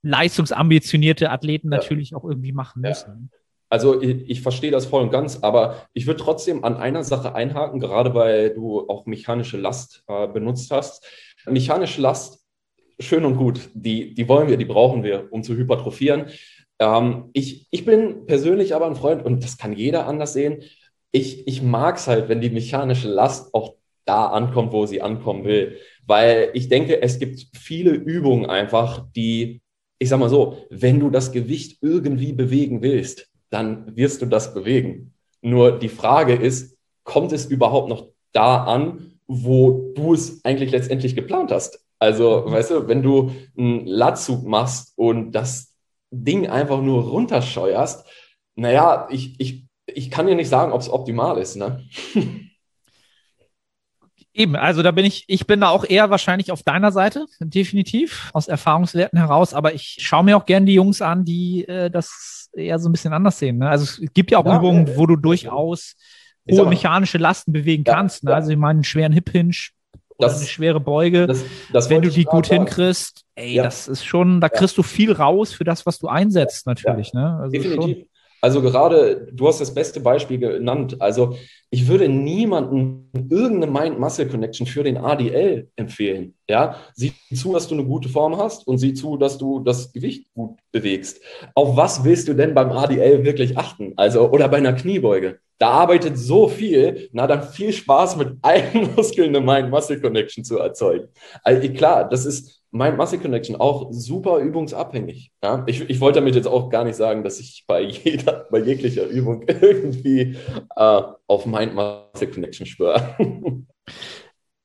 leistungsambitionierte Athleten natürlich auch irgendwie machen müssen. Also ich, ich, verstehe das voll und ganz, aber ich würde trotzdem an einer Sache einhaken, gerade weil du auch mechanische Last äh, benutzt hast. Mechanische Last, schön und gut, die, die wollen wir, die brauchen wir, um zu hypertrophieren. Ähm, ich, ich bin persönlich aber ein Freund, und das kann jeder anders sehen, ich, ich mag es halt, wenn die mechanische Last auch da ankommt, wo sie ankommen will. Weil ich denke, es gibt viele Übungen einfach, die, ich sag mal so, wenn du das Gewicht irgendwie bewegen willst, dann wirst du das bewegen. Nur die Frage ist, kommt es überhaupt noch da an, wo du es eigentlich letztendlich geplant hast? Also, weißt du, wenn du einen Latzug machst und das Ding einfach nur runterscheuerst, naja, ich, ich, ich kann dir nicht sagen, ob es optimal ist, ne? Eben, also da bin ich, ich bin da auch eher wahrscheinlich auf deiner Seite, definitiv, aus Erfahrungswerten heraus, aber ich schaue mir auch gerne die Jungs an, die äh, das eher so ein bisschen anders sehen. Ne? Also es gibt ja auch ja, Übungen, ja, wo du durchaus hohe mechanische Lasten bewegen ja, kannst. Ne? Also ich meine, einen schweren Hip-Hinge oder eine schwere Beuge, das, das wenn du die gut sagen. hinkriegst, ey, das ist schon, da kriegst du viel raus für das, was du einsetzt, natürlich. Ne? Also Definitiv. Schon. Also gerade, du hast das beste Beispiel genannt. Also ich würde niemanden irgendeine Mind-Muscle-Connection für den ADL empfehlen. Ja, sieh zu, dass du eine gute Form hast und sieh zu, dass du das Gewicht gut bewegst. Auf was willst du denn beim ADL wirklich achten? Also, oder bei einer Kniebeuge? Da arbeitet so viel, na dann viel Spaß mit allen Muskeln eine Mind-Muscle-Connection zu erzeugen. Also klar, das ist Mind Muscle Connection auch super übungsabhängig. Ja? Ich, ich wollte damit jetzt auch gar nicht sagen, dass ich bei jeder, bei jeglicher Übung irgendwie äh, auf Mind Muscle Connection schwöre.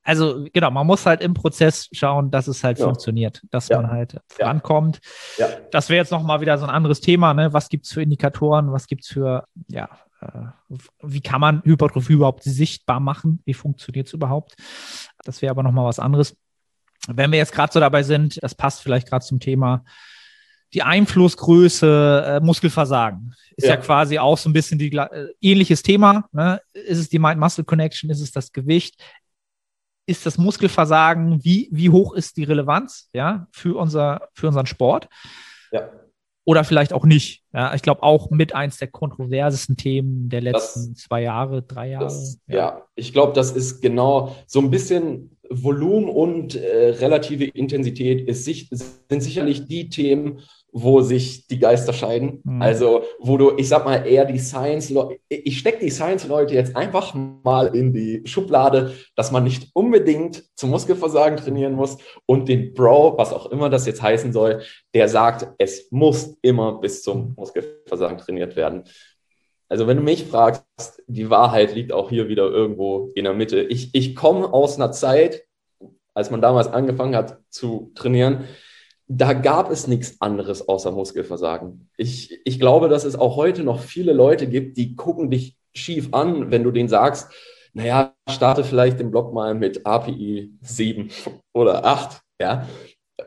Also genau, man muss halt im Prozess schauen, dass es halt ja. funktioniert, dass ja. man halt vorankommt. Ja. Das wäre jetzt nochmal wieder so ein anderes Thema. Ne? Was gibt es für Indikatoren? Was gibt es für, ja, äh, wie kann man Hypertrophie überhaupt sichtbar machen? Wie funktioniert es überhaupt? Das wäre aber nochmal was anderes. Wenn wir jetzt gerade so dabei sind, das passt vielleicht gerade zum Thema, die Einflussgröße äh, Muskelversagen ist ja. ja. quasi auch so ein bisschen die äh, ähnliches Thema. Ne? Ist es die Mind-Muscle-Connection? Ist es das Gewicht? Ist das Muskelversagen? Wie, wie hoch ist die Relevanz ja, für, unser, für unseren Sport? Ja. Oder vielleicht auch nicht. Ja, ich glaube auch mit eins der kontroversesten Themen der letzten das, zwei Jahre, drei Jahre. Das, ja. ja. ich glaube, das ist genau so ein bisschen Volumen und äh, relative Intensität ist, sind sicherlich die Themen, wo sich die Geister scheiden. Mhm. Also, wo du, ich sag mal, eher die Science, ich stecke die Science-Leute jetzt einfach mal in die Schublade, dass man nicht unbedingt zum Muskelversagen trainieren muss und den Bro, was auch immer das jetzt heißen soll, der sagt, es muss immer bis zum Muskelversagen trainiert werden. Also wenn du mich fragst, die Wahrheit liegt auch hier wieder irgendwo in der Mitte. Ich, ich komme aus einer Zeit, als man damals angefangen hat zu trainieren, da gab es nichts anderes außer Muskelversagen. Ich, ich glaube, dass es auch heute noch viele Leute gibt, die gucken dich schief an, wenn du denen sagst, naja, starte vielleicht den Blog mal mit API 7 oder 8. Ja,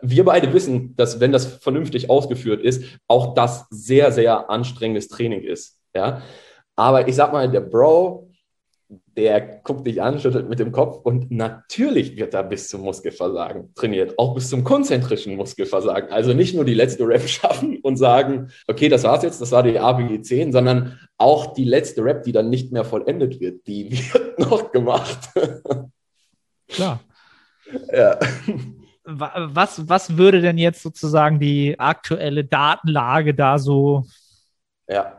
wir beide wissen, dass wenn das vernünftig ausgeführt ist, auch das sehr, sehr anstrengendes Training ist. Ja? Aber ich sag mal, der Bro, der guckt dich an, schüttelt mit dem Kopf und natürlich wird er bis zum Muskelversagen trainiert, auch bis zum konzentrischen Muskelversagen. Also nicht nur die letzte Rep schaffen und sagen, okay, das war's jetzt, das war die ABG 10, sondern auch die letzte Rep, die dann nicht mehr vollendet wird, die wird noch gemacht. Klar. Ja. Was, was würde denn jetzt sozusagen die aktuelle Datenlage da so ja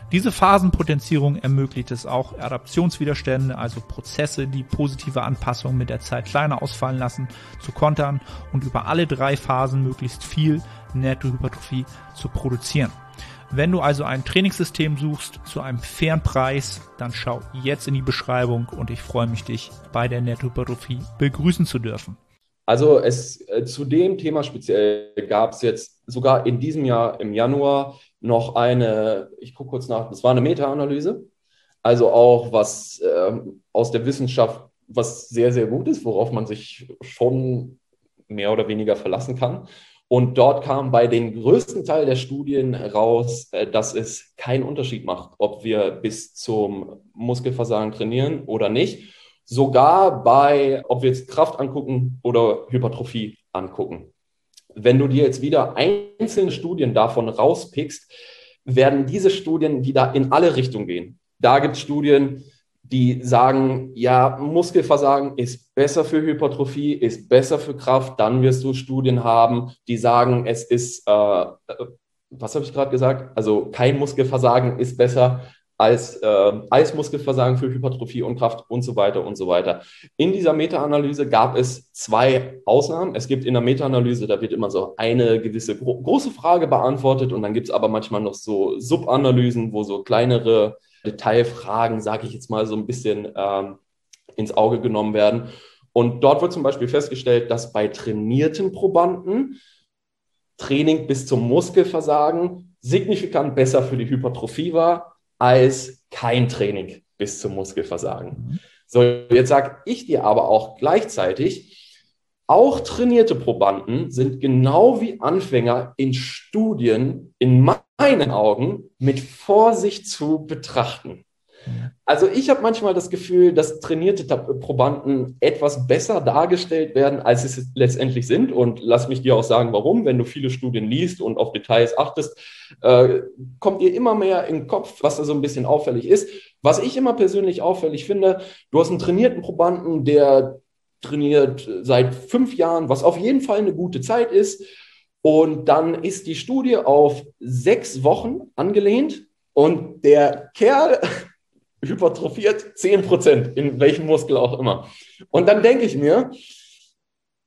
Diese Phasenpotenzierung ermöglicht es auch, Adaptionswiderstände, also Prozesse, die positive Anpassungen mit der Zeit kleiner ausfallen lassen, zu kontern und über alle drei Phasen möglichst viel Nettohypertrophie zu produzieren. Wenn du also ein Trainingssystem suchst zu einem fairen Preis, dann schau jetzt in die Beschreibung und ich freue mich, dich bei der Nettohypertrophie begrüßen zu dürfen. Also es äh, zu dem Thema speziell gab es jetzt sogar in diesem Jahr im Januar noch eine, ich gucke kurz nach, das war eine Meta-Analyse. Also auch was äh, aus der Wissenschaft, was sehr, sehr gut ist, worauf man sich schon mehr oder weniger verlassen kann. Und dort kam bei den größten Teil der Studien raus, äh, dass es keinen Unterschied macht, ob wir bis zum Muskelversagen trainieren oder nicht. Sogar bei, ob wir jetzt Kraft angucken oder Hypertrophie angucken. Wenn du dir jetzt wieder einzelne Studien davon rauspickst, werden diese Studien wieder in alle Richtungen gehen. Da gibt es Studien, die sagen, ja, Muskelversagen ist besser für Hypertrophie, ist besser für Kraft. Dann wirst du Studien haben, die sagen, es ist, äh, äh was habe ich gerade gesagt? Also kein Muskelversagen ist besser als äh, Eismuskelversagen für Hypertrophie und Kraft und so weiter und so weiter. In dieser Meta-Analyse gab es zwei Ausnahmen. Es gibt in der Meta-Analyse, da wird immer so eine gewisse gro große Frage beantwortet und dann gibt es aber manchmal noch so Subanalysen, wo so kleinere Detailfragen, sage ich jetzt mal, so ein bisschen ähm, ins Auge genommen werden. Und dort wird zum Beispiel festgestellt, dass bei trainierten Probanden Training bis zum Muskelversagen signifikant besser für die Hypertrophie war als kein Training bis zum Muskelversagen. So, jetzt sage ich dir aber auch gleichzeitig, auch trainierte Probanden sind genau wie Anfänger in Studien in meinen Augen mit Vorsicht zu betrachten. Also ich habe manchmal das Gefühl, dass trainierte Probanden etwas besser dargestellt werden, als sie letztendlich sind. Und lass mich dir auch sagen, warum. Wenn du viele Studien liest und auf Details achtest, äh, kommt dir immer mehr in den Kopf, was da so ein bisschen auffällig ist. Was ich immer persönlich auffällig finde, du hast einen trainierten Probanden, der trainiert seit fünf Jahren, was auf jeden Fall eine gute Zeit ist. Und dann ist die Studie auf sechs Wochen angelehnt und der Kerl hypertrophiert 10 Prozent, in welchem Muskel auch immer. Und dann denke ich mir,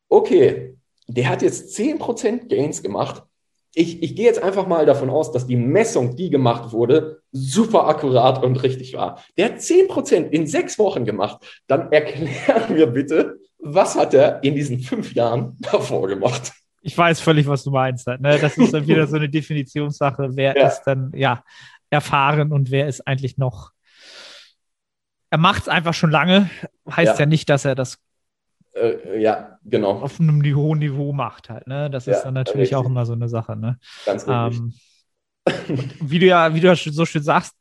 okay, der hat jetzt 10 Prozent Gains gemacht. Ich, ich gehe jetzt einfach mal davon aus, dass die Messung, die gemacht wurde, super akkurat und richtig war. Der hat 10 Prozent in sechs Wochen gemacht. Dann erklär mir bitte, was hat er in diesen fünf Jahren davor gemacht? Ich weiß völlig, was du meinst. Ne? Das ist dann wieder so eine Definitionssache. Wer ja. ist dann ja erfahren und wer ist eigentlich noch er macht es einfach schon lange. Heißt ja. ja nicht, dass er das äh, ja, genau. auf einem hohen Niveau macht halt. Ne? Das ist dann natürlich richtig. auch immer so eine Sache. Ne? Ganz richtig. Ähm, wie du ja, wie du ja so schön sagst,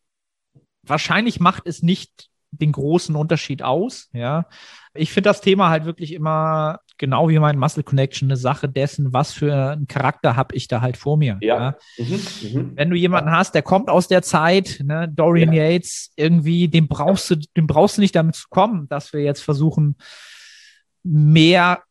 wahrscheinlich macht es nicht den großen Unterschied aus. Ja, ich finde das Thema halt wirklich immer genau wie mein Muscle Connection eine Sache dessen, was für einen Charakter habe ich da halt vor mir. Ja. ja? Mhm, mhm. Wenn du jemanden ja. hast, der kommt aus der Zeit, ne, Dorian ja. Yates, irgendwie, den brauchst du, den brauchst du nicht damit zu kommen, dass wir jetzt versuchen, mehr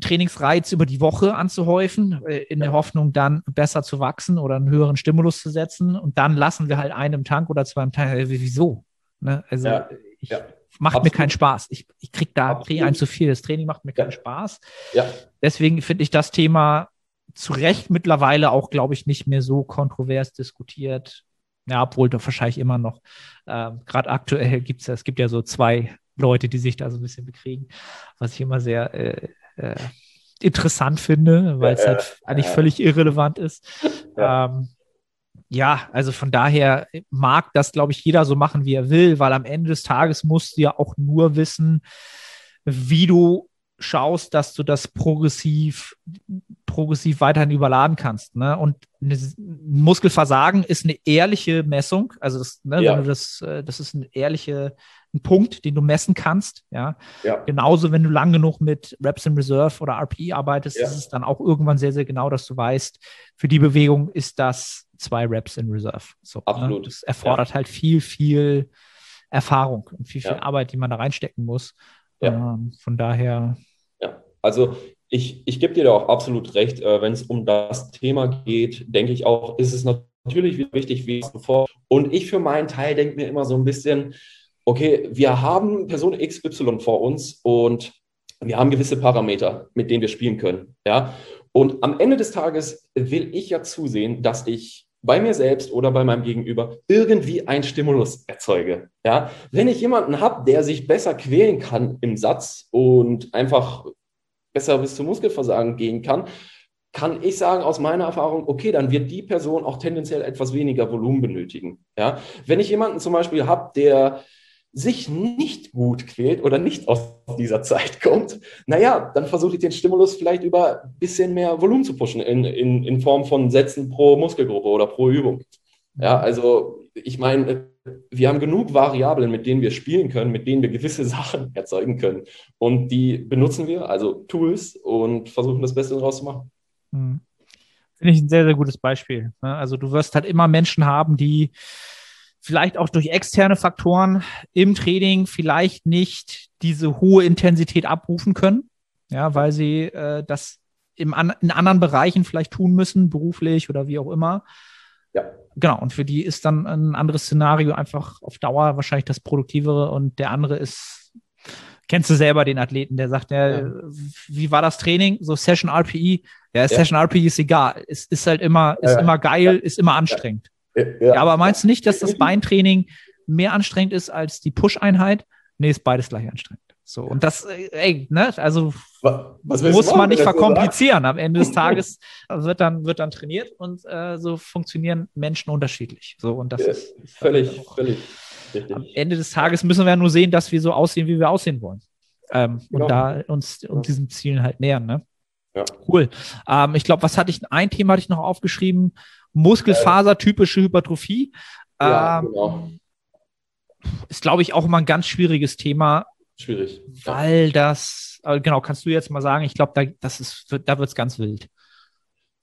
Trainingsreiz über die Woche anzuhäufen, äh, in der Hoffnung, dann besser zu wachsen oder einen höheren Stimulus zu setzen. Und dann lassen wir halt einen im Tank oder zwei im Tank. Äh, wieso? Ne? Also ich, macht Absolut. mir keinen Spaß. Ich, ich kriege da Absolut. ein zu viel. Das Training macht mir keinen Spaß. Ja. Deswegen finde ich das Thema zu Recht mittlerweile auch, glaube ich, nicht mehr so kontrovers diskutiert. Ja, obwohl doch wahrscheinlich immer noch. Ähm, Gerade aktuell gibt es ja, es gibt ja so zwei Leute, die sich da so ein bisschen bekriegen, was ich immer sehr äh, äh, interessant finde, weil es halt eigentlich völlig irrelevant ist. Ähm, ja, also von daher mag das, glaube ich, jeder so machen, wie er will, weil am Ende des Tages musst du ja auch nur wissen, wie du schaust, dass du das progressiv, progressiv weiterhin überladen kannst. Ne? Und Muskelversagen ist eine ehrliche Messung. Also das, ne, ja. wenn du das, äh, das ist eine ehrliche ein Punkt, den du messen kannst. Ja? ja. Genauso, wenn du lang genug mit Reps in Reserve oder RPE arbeitest, ja. ist es dann auch irgendwann sehr, sehr genau, dass du weißt, für die Bewegung ist das zwei Reps in Reserve. So, ne? Absolut. Ne? Das erfordert halt viel, viel Erfahrung und viel, viel Arbeit, die man da reinstecken muss. Ähm, von daher. Also ich, ich gebe dir da auch absolut recht. Äh, wenn es um das Thema geht, denke ich auch, ist es natürlich wichtig, wie es bevor. Und ich für meinen Teil denke mir immer so ein bisschen, okay, wir haben Person XY vor uns und wir haben gewisse Parameter, mit denen wir spielen können. Ja? Und am Ende des Tages will ich ja zusehen, dass ich bei mir selbst oder bei meinem Gegenüber irgendwie einen Stimulus erzeuge. Ja? Wenn ich jemanden habe, der sich besser quälen kann im Satz und einfach besser bis zum Muskelversagen gehen kann, kann ich sagen aus meiner Erfahrung, okay, dann wird die Person auch tendenziell etwas weniger Volumen benötigen. Ja? Wenn ich jemanden zum Beispiel habe, der sich nicht gut quält oder nicht aus dieser Zeit kommt, naja, dann versuche ich den Stimulus vielleicht über ein bisschen mehr Volumen zu pushen in, in, in Form von Sätzen pro Muskelgruppe oder pro Übung. Ja, also ich meine, wir haben genug Variablen, mit denen wir spielen können, mit denen wir gewisse Sachen erzeugen können. Und die benutzen wir, also Tools, und versuchen das Beste daraus zu machen. Hm. Finde ich ein sehr, sehr gutes Beispiel. Ne? Also du wirst halt immer Menschen haben, die vielleicht auch durch externe Faktoren im Training vielleicht nicht diese hohe Intensität abrufen können, ja, weil sie äh, das im an, in anderen Bereichen vielleicht tun müssen, beruflich oder wie auch immer. Ja. Genau, und für die ist dann ein anderes Szenario einfach auf Dauer wahrscheinlich das produktivere und der andere ist, kennst du selber den Athleten, der sagt, ja, ja. wie war das Training? So Session RPE, ja, Session ja. RPE ist egal, es ist halt immer, ist immer geil, ist immer anstrengend. Ja, ja. aber meinst du nicht, dass das Beintraining mehr anstrengend ist als die Push-Einheit? Nee, ist beides gleich anstrengend. So, und das, äh, ey, ne, also muss man nicht verkomplizieren. Am Ende des Tages wird dann, wird dann trainiert und äh, so funktionieren Menschen unterschiedlich. So, und das ja, ist, ist völlig, völlig richtig. Am Ende des Tages müssen wir ja nur sehen, dass wir so aussehen, wie wir aussehen wollen. Ähm, genau. Und da uns, uns diesen Zielen halt nähern, ne? Ja. Cool. Ähm, ich glaube, was hatte ich, ein Thema hatte ich noch aufgeschrieben, Muskelfasertypische Hypertrophie. Ja, ähm, genau. Ist, glaube ich, auch immer ein ganz schwieriges Thema. Schwierig. Weil ja. das, genau, kannst du jetzt mal sagen, ich glaube, da, da wird es ganz wild.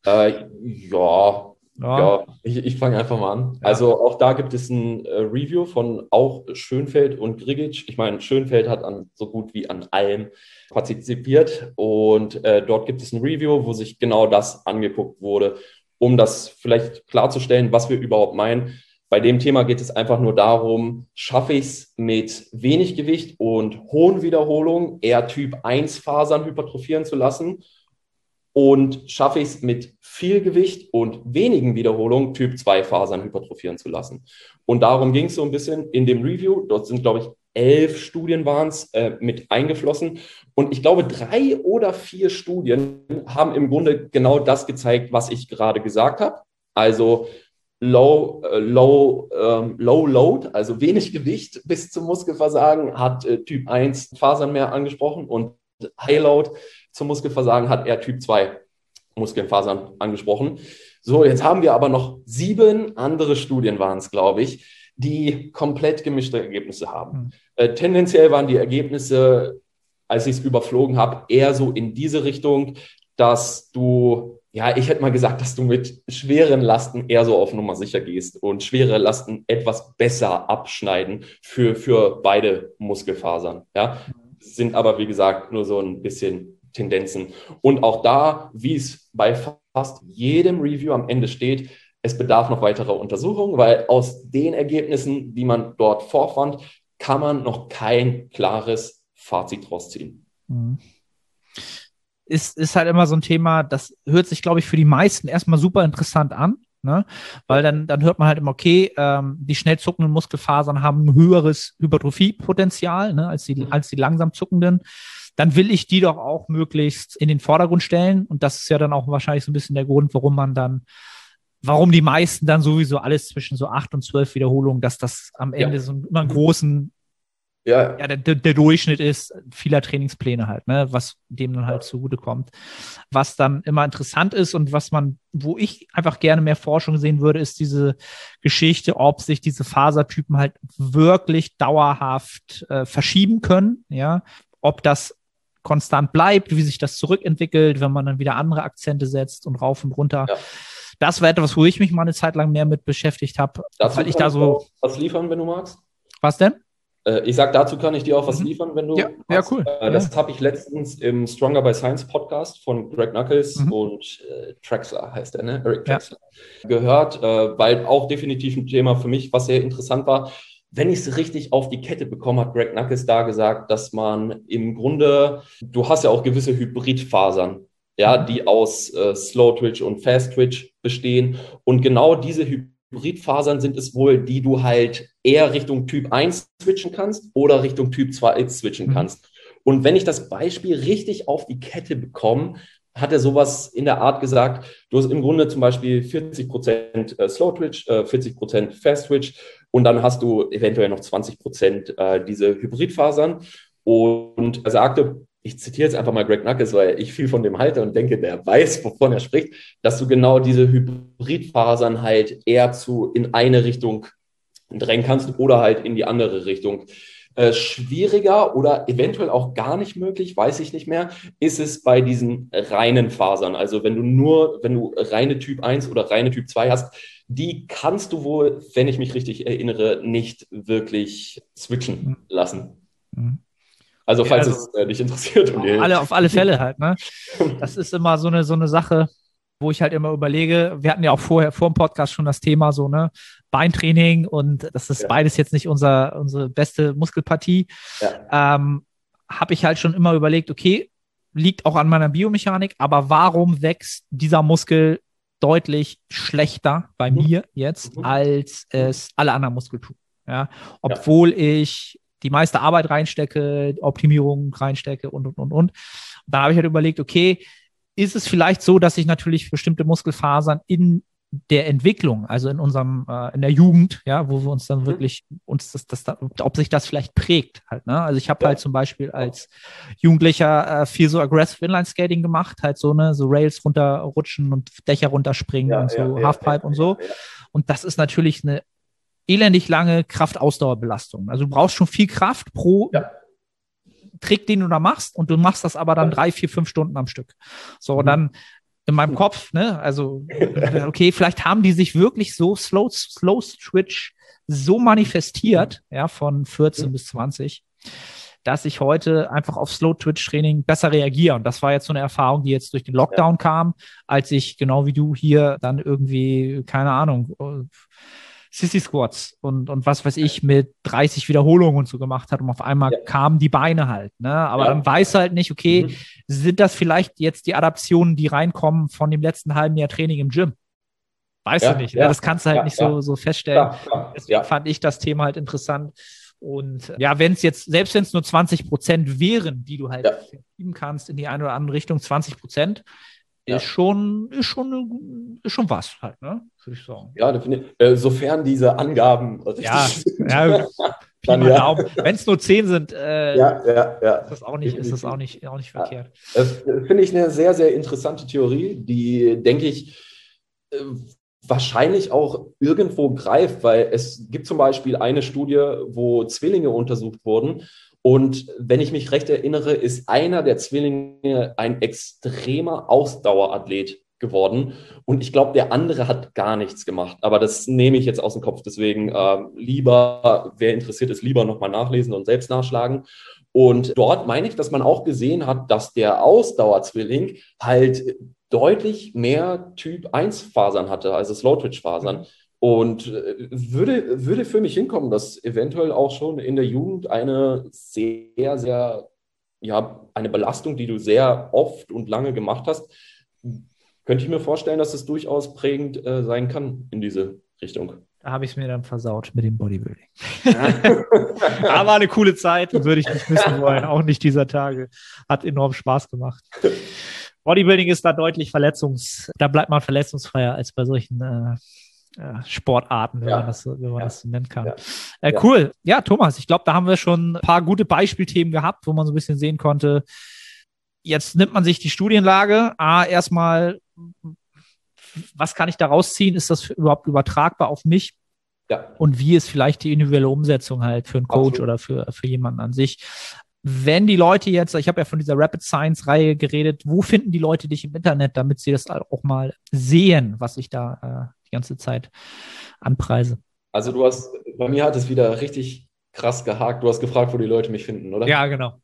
Äh, ja, ja. ja, ich, ich fange einfach mal an. Ja. Also auch da gibt es ein äh, Review von auch Schönfeld und Grigic. Ich meine, Schönfeld hat an so gut wie an allem partizipiert und äh, dort gibt es ein Review, wo sich genau das angeguckt wurde um das vielleicht klarzustellen, was wir überhaupt meinen. Bei dem Thema geht es einfach nur darum, schaffe ich es mit wenig Gewicht und hohen Wiederholungen eher Typ 1 Fasern hypertrophieren zu lassen und schaffe ich es mit viel Gewicht und wenigen Wiederholungen Typ 2 Fasern hypertrophieren zu lassen. Und darum ging es so ein bisschen in dem Review. Dort sind, glaube ich, elf Studien waren es äh, mit eingeflossen. Und ich glaube, drei oder vier Studien haben im Grunde genau das gezeigt, was ich gerade gesagt habe. Also Low, äh, low, ähm, low Load, also wenig Gewicht bis zum Muskelversagen, hat äh, Typ 1 Fasern mehr angesprochen und High Load zum Muskelversagen hat er Typ 2 Muskelfasern angesprochen. So, jetzt haben wir aber noch sieben andere Studien waren es, glaube ich, die komplett gemischte Ergebnisse haben. Mhm. Äh, tendenziell waren die Ergebnisse, als ich es überflogen habe, eher so in diese Richtung, dass du, ja, ich hätte mal gesagt, dass du mit schweren Lasten eher so auf Nummer sicher gehst und schwere Lasten etwas besser abschneiden für, für beide Muskelfasern. Ja, sind aber, wie gesagt, nur so ein bisschen Tendenzen. Und auch da, wie es bei fast jedem Review am Ende steht, es bedarf noch weiterer Untersuchungen, weil aus den Ergebnissen, die man dort vorfand, kann man noch kein klares Fazit draus ziehen. Mhm. Ist, ist halt immer so ein Thema, das hört sich, glaube ich, für die meisten erstmal super interessant an. Ne? Weil dann, dann hört man halt immer, okay, ähm, die schnell zuckenden Muskelfasern haben ein höheres Hypertrophiepotenzial ne, als, die, mhm. als die langsam zuckenden. Dann will ich die doch auch möglichst in den Vordergrund stellen. Und das ist ja dann auch wahrscheinlich so ein bisschen der Grund, warum man dann warum die meisten dann sowieso alles zwischen so acht und zwölf Wiederholungen, dass das am Ende ja. so immer einen großen ja. ja der, der, Durchschnitt ist vieler Trainingspläne halt, ne, was dem dann halt zugutekommt. Was dann immer interessant ist und was man, wo ich einfach gerne mehr Forschung sehen würde, ist diese Geschichte, ob sich diese Fasertypen halt wirklich dauerhaft äh, verschieben können, ja, ob das konstant bleibt, wie sich das zurückentwickelt, wenn man dann wieder andere Akzente setzt und rauf und runter. Ja. Das war etwas, wo ich mich mal eine Zeit lang mehr mit beschäftigt habe, weil ich da so was liefern, wenn du magst. Was denn? Äh, ich sag, dazu kann ich dir auch was mhm. liefern, wenn du. Ja, ja cool. Äh, das ja. habe ich letztens im Stronger by Science Podcast von Greg Knuckles mhm. und äh, Traxler heißt er, ne? Eric Traxler, ja. gehört, äh, weil auch definitiv ein Thema für mich, was sehr interessant war. Wenn ich es richtig auf die Kette bekomme, hat Greg Knuckles da gesagt, dass man im Grunde, du hast ja auch gewisse Hybridfasern, ja, mhm. die aus äh, Slow Twitch und Fast Twitch bestehen. Und genau diese Hybrid Hybridfasern sind es wohl, die du halt eher Richtung Typ 1 switchen kannst oder Richtung Typ 2X switchen mhm. kannst. Und wenn ich das Beispiel richtig auf die Kette bekomme, hat er sowas in der Art gesagt, du hast im Grunde zum Beispiel 40 Prozent äh, Slow Twitch, 40 äh, Prozent Fast Twitch und dann hast du eventuell noch 20 Prozent äh, diese Hybridfasern. Und er sagte, ich zitiere jetzt einfach mal Greg Knuckles, weil ich viel von dem halte und denke, der weiß, wovon er spricht, dass du genau diese Hybridfasern halt eher zu in eine Richtung drängen kannst oder halt in die andere Richtung. Äh, schwieriger oder eventuell auch gar nicht möglich, weiß ich nicht mehr, ist es bei diesen reinen Fasern. Also wenn du nur, wenn du reine Typ 1 oder reine Typ 2 hast, die kannst du wohl, wenn ich mich richtig erinnere, nicht wirklich switchen mhm. lassen. Mhm. Also falls ja, also, es äh, dich interessiert. Um alle, auf alle Fälle halt. Ne? Das ist immer so eine, so eine Sache, wo ich halt immer überlege, wir hatten ja auch vorher vor dem Podcast schon das Thema so, ne, Beintraining und das ist ja. beides jetzt nicht unser, unsere beste Muskelpartie. Ja. Ähm, Habe ich halt schon immer überlegt, okay, liegt auch an meiner Biomechanik, aber warum wächst dieser Muskel deutlich schlechter bei mhm. mir jetzt, mhm. als es alle anderen Muskeln tun? Ja, obwohl ja. ich die meiste Arbeit reinstecke, Optimierung reinstecke und, und, und, und. Da habe ich halt überlegt, okay, ist es vielleicht so, dass ich natürlich bestimmte Muskelfasern in der Entwicklung, also in unserem, äh, in der Jugend, ja, wo wir uns dann mhm. wirklich, uns das, das, ob sich das vielleicht prägt halt, ne? Also ich habe ja. halt zum Beispiel als Jugendlicher äh, viel so aggressive Inline Skating gemacht, halt so, ne, so Rails runterrutschen und Dächer runterspringen ja, und so, ja, Halfpipe und so. Und das ist natürlich eine elendig lange Kraftausdauerbelastung. Also du brauchst schon viel Kraft pro ja. Trick, den du da machst, und du machst das aber dann drei, vier, fünf Stunden am Stück. So, mhm. dann in meinem Kopf, ne, also, okay, vielleicht haben die sich wirklich so Slow, Slow Switch so manifestiert, ja, von 14 mhm. bis 20, dass ich heute einfach auf Slow Twitch Training besser reagiere. Und das war jetzt so eine Erfahrung, die jetzt durch den Lockdown ja. kam, als ich genau wie du hier dann irgendwie, keine Ahnung, Sissy Squats und, und was weiß ich mit 30 Wiederholungen und so gemacht hat und auf einmal ja. kamen die Beine halt. Ne? Aber ja. dann weiß halt nicht, okay, mhm. sind das vielleicht jetzt die Adaptionen, die reinkommen von dem letzten halben Jahr Training im Gym? Weißt ja, du nicht. Ne? Das kannst du halt nicht so, so feststellen. Deswegen fand ich das Thema halt interessant. Und ja, wenn es jetzt, selbst wenn es nur 20 Prozent wären, die du halt ja. kannst in die eine oder andere Richtung, 20 Prozent, ist schon, ist schon, ist schon was halt, ne? Würde ich sagen. Ja, äh, sofern diese Angaben ja, ja, dann, ja. Wenn es nur zehn sind, äh, ja, ja, ja. ist das auch nicht, ist das auch nicht, auch nicht verkehrt. Das finde ich eine sehr, sehr interessante Theorie, die, denke ich, äh, wahrscheinlich auch irgendwo greift, weil es gibt zum Beispiel eine Studie, wo Zwillinge untersucht wurden und wenn ich mich recht erinnere, ist einer der Zwillinge ein extremer Ausdauerathlet geworden. Und ich glaube, der andere hat gar nichts gemacht. Aber das nehme ich jetzt aus dem Kopf. Deswegen äh, lieber, wer interessiert ist, lieber nochmal nachlesen und selbst nachschlagen. Und dort meine ich, dass man auch gesehen hat, dass der Ausdauerzwilling halt deutlich mehr Typ 1 Fasern hatte, also Slow Twitch Fasern. Und äh, würde, würde für mich hinkommen, dass eventuell auch schon in der Jugend eine sehr, sehr, ja, eine Belastung, die du sehr oft und lange gemacht hast, könnte ich mir vorstellen, dass es durchaus prägend äh, sein kann in diese Richtung. Da habe ich es mir dann versaut mit dem Bodybuilding. Aber eine coole Zeit, würde ich nicht missen wollen. Auch nicht dieser Tage. Hat enorm Spaß gemacht. Bodybuilding ist da deutlich verletzungs, da bleibt man verletzungsfreier als bei solchen äh, Sportarten, wenn ja. man, das, wenn man ja. das so nennen kann. Ja. Äh, cool. Ja, Thomas, ich glaube, da haben wir schon ein paar gute Beispielthemen gehabt, wo man so ein bisschen sehen konnte. Jetzt nimmt man sich die Studienlage. A, erstmal, was kann ich da rausziehen? Ist das überhaupt übertragbar auf mich? Ja. Und wie ist vielleicht die individuelle Umsetzung halt für einen Coach Absolut. oder für, für jemanden an sich? Wenn die Leute jetzt, ich habe ja von dieser Rapid Science Reihe geredet, wo finden die Leute dich im Internet, damit sie das auch mal sehen, was ich da äh, die ganze Zeit anpreise? Also du hast, bei mir hat es wieder richtig krass gehakt. Du hast gefragt, wo die Leute mich finden, oder? Ja, genau.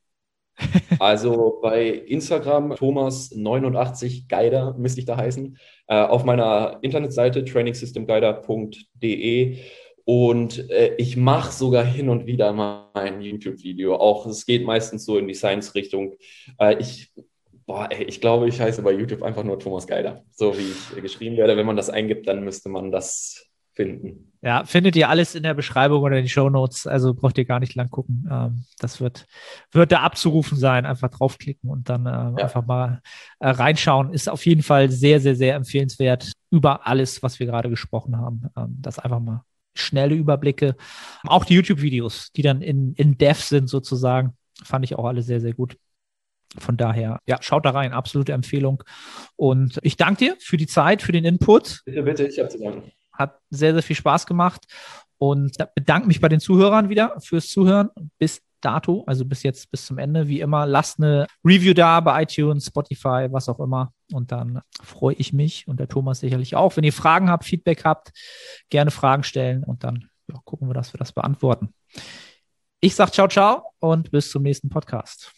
also bei Instagram Thomas89Guider müsste ich da heißen. Äh, auf meiner Internetseite trainingsystemguider.de und äh, ich mache sogar hin und wieder mal ein YouTube-Video. Auch es geht meistens so in die Science-Richtung. Äh, ich, boah, ey, ich glaube, ich heiße bei YouTube einfach nur Thomas Geider. So wie ich geschrieben werde. Wenn man das eingibt, dann müsste man das finden. Ja, findet ihr alles in der Beschreibung oder in den Show Notes. Also braucht ihr gar nicht lang gucken. Ähm, das wird, wird da abzurufen sein. Einfach draufklicken und dann äh, ja. einfach mal äh, reinschauen. Ist auf jeden Fall sehr, sehr, sehr empfehlenswert über alles, was wir gerade gesprochen haben. Ähm, das einfach mal schnelle Überblicke. Auch die YouTube-Videos, die dann in, in Dev sind sozusagen, fand ich auch alle sehr, sehr gut. Von daher, ja, schaut da rein, absolute Empfehlung. Und ich danke dir für die Zeit, für den Input. Bitte, bitte, ich habe zu danken. Hat sehr, sehr viel Spaß gemacht und bedanke mich bei den Zuhörern wieder fürs Zuhören. Bis dato, also bis jetzt, bis zum Ende. Wie immer, lasst eine Review da bei iTunes, Spotify, was auch immer. Und dann freue ich mich und der Thomas sicherlich auch. Wenn ihr Fragen habt, Feedback habt, gerne Fragen stellen und dann ja, gucken wir, dass wir das beantworten. Ich sage ciao, ciao und bis zum nächsten Podcast.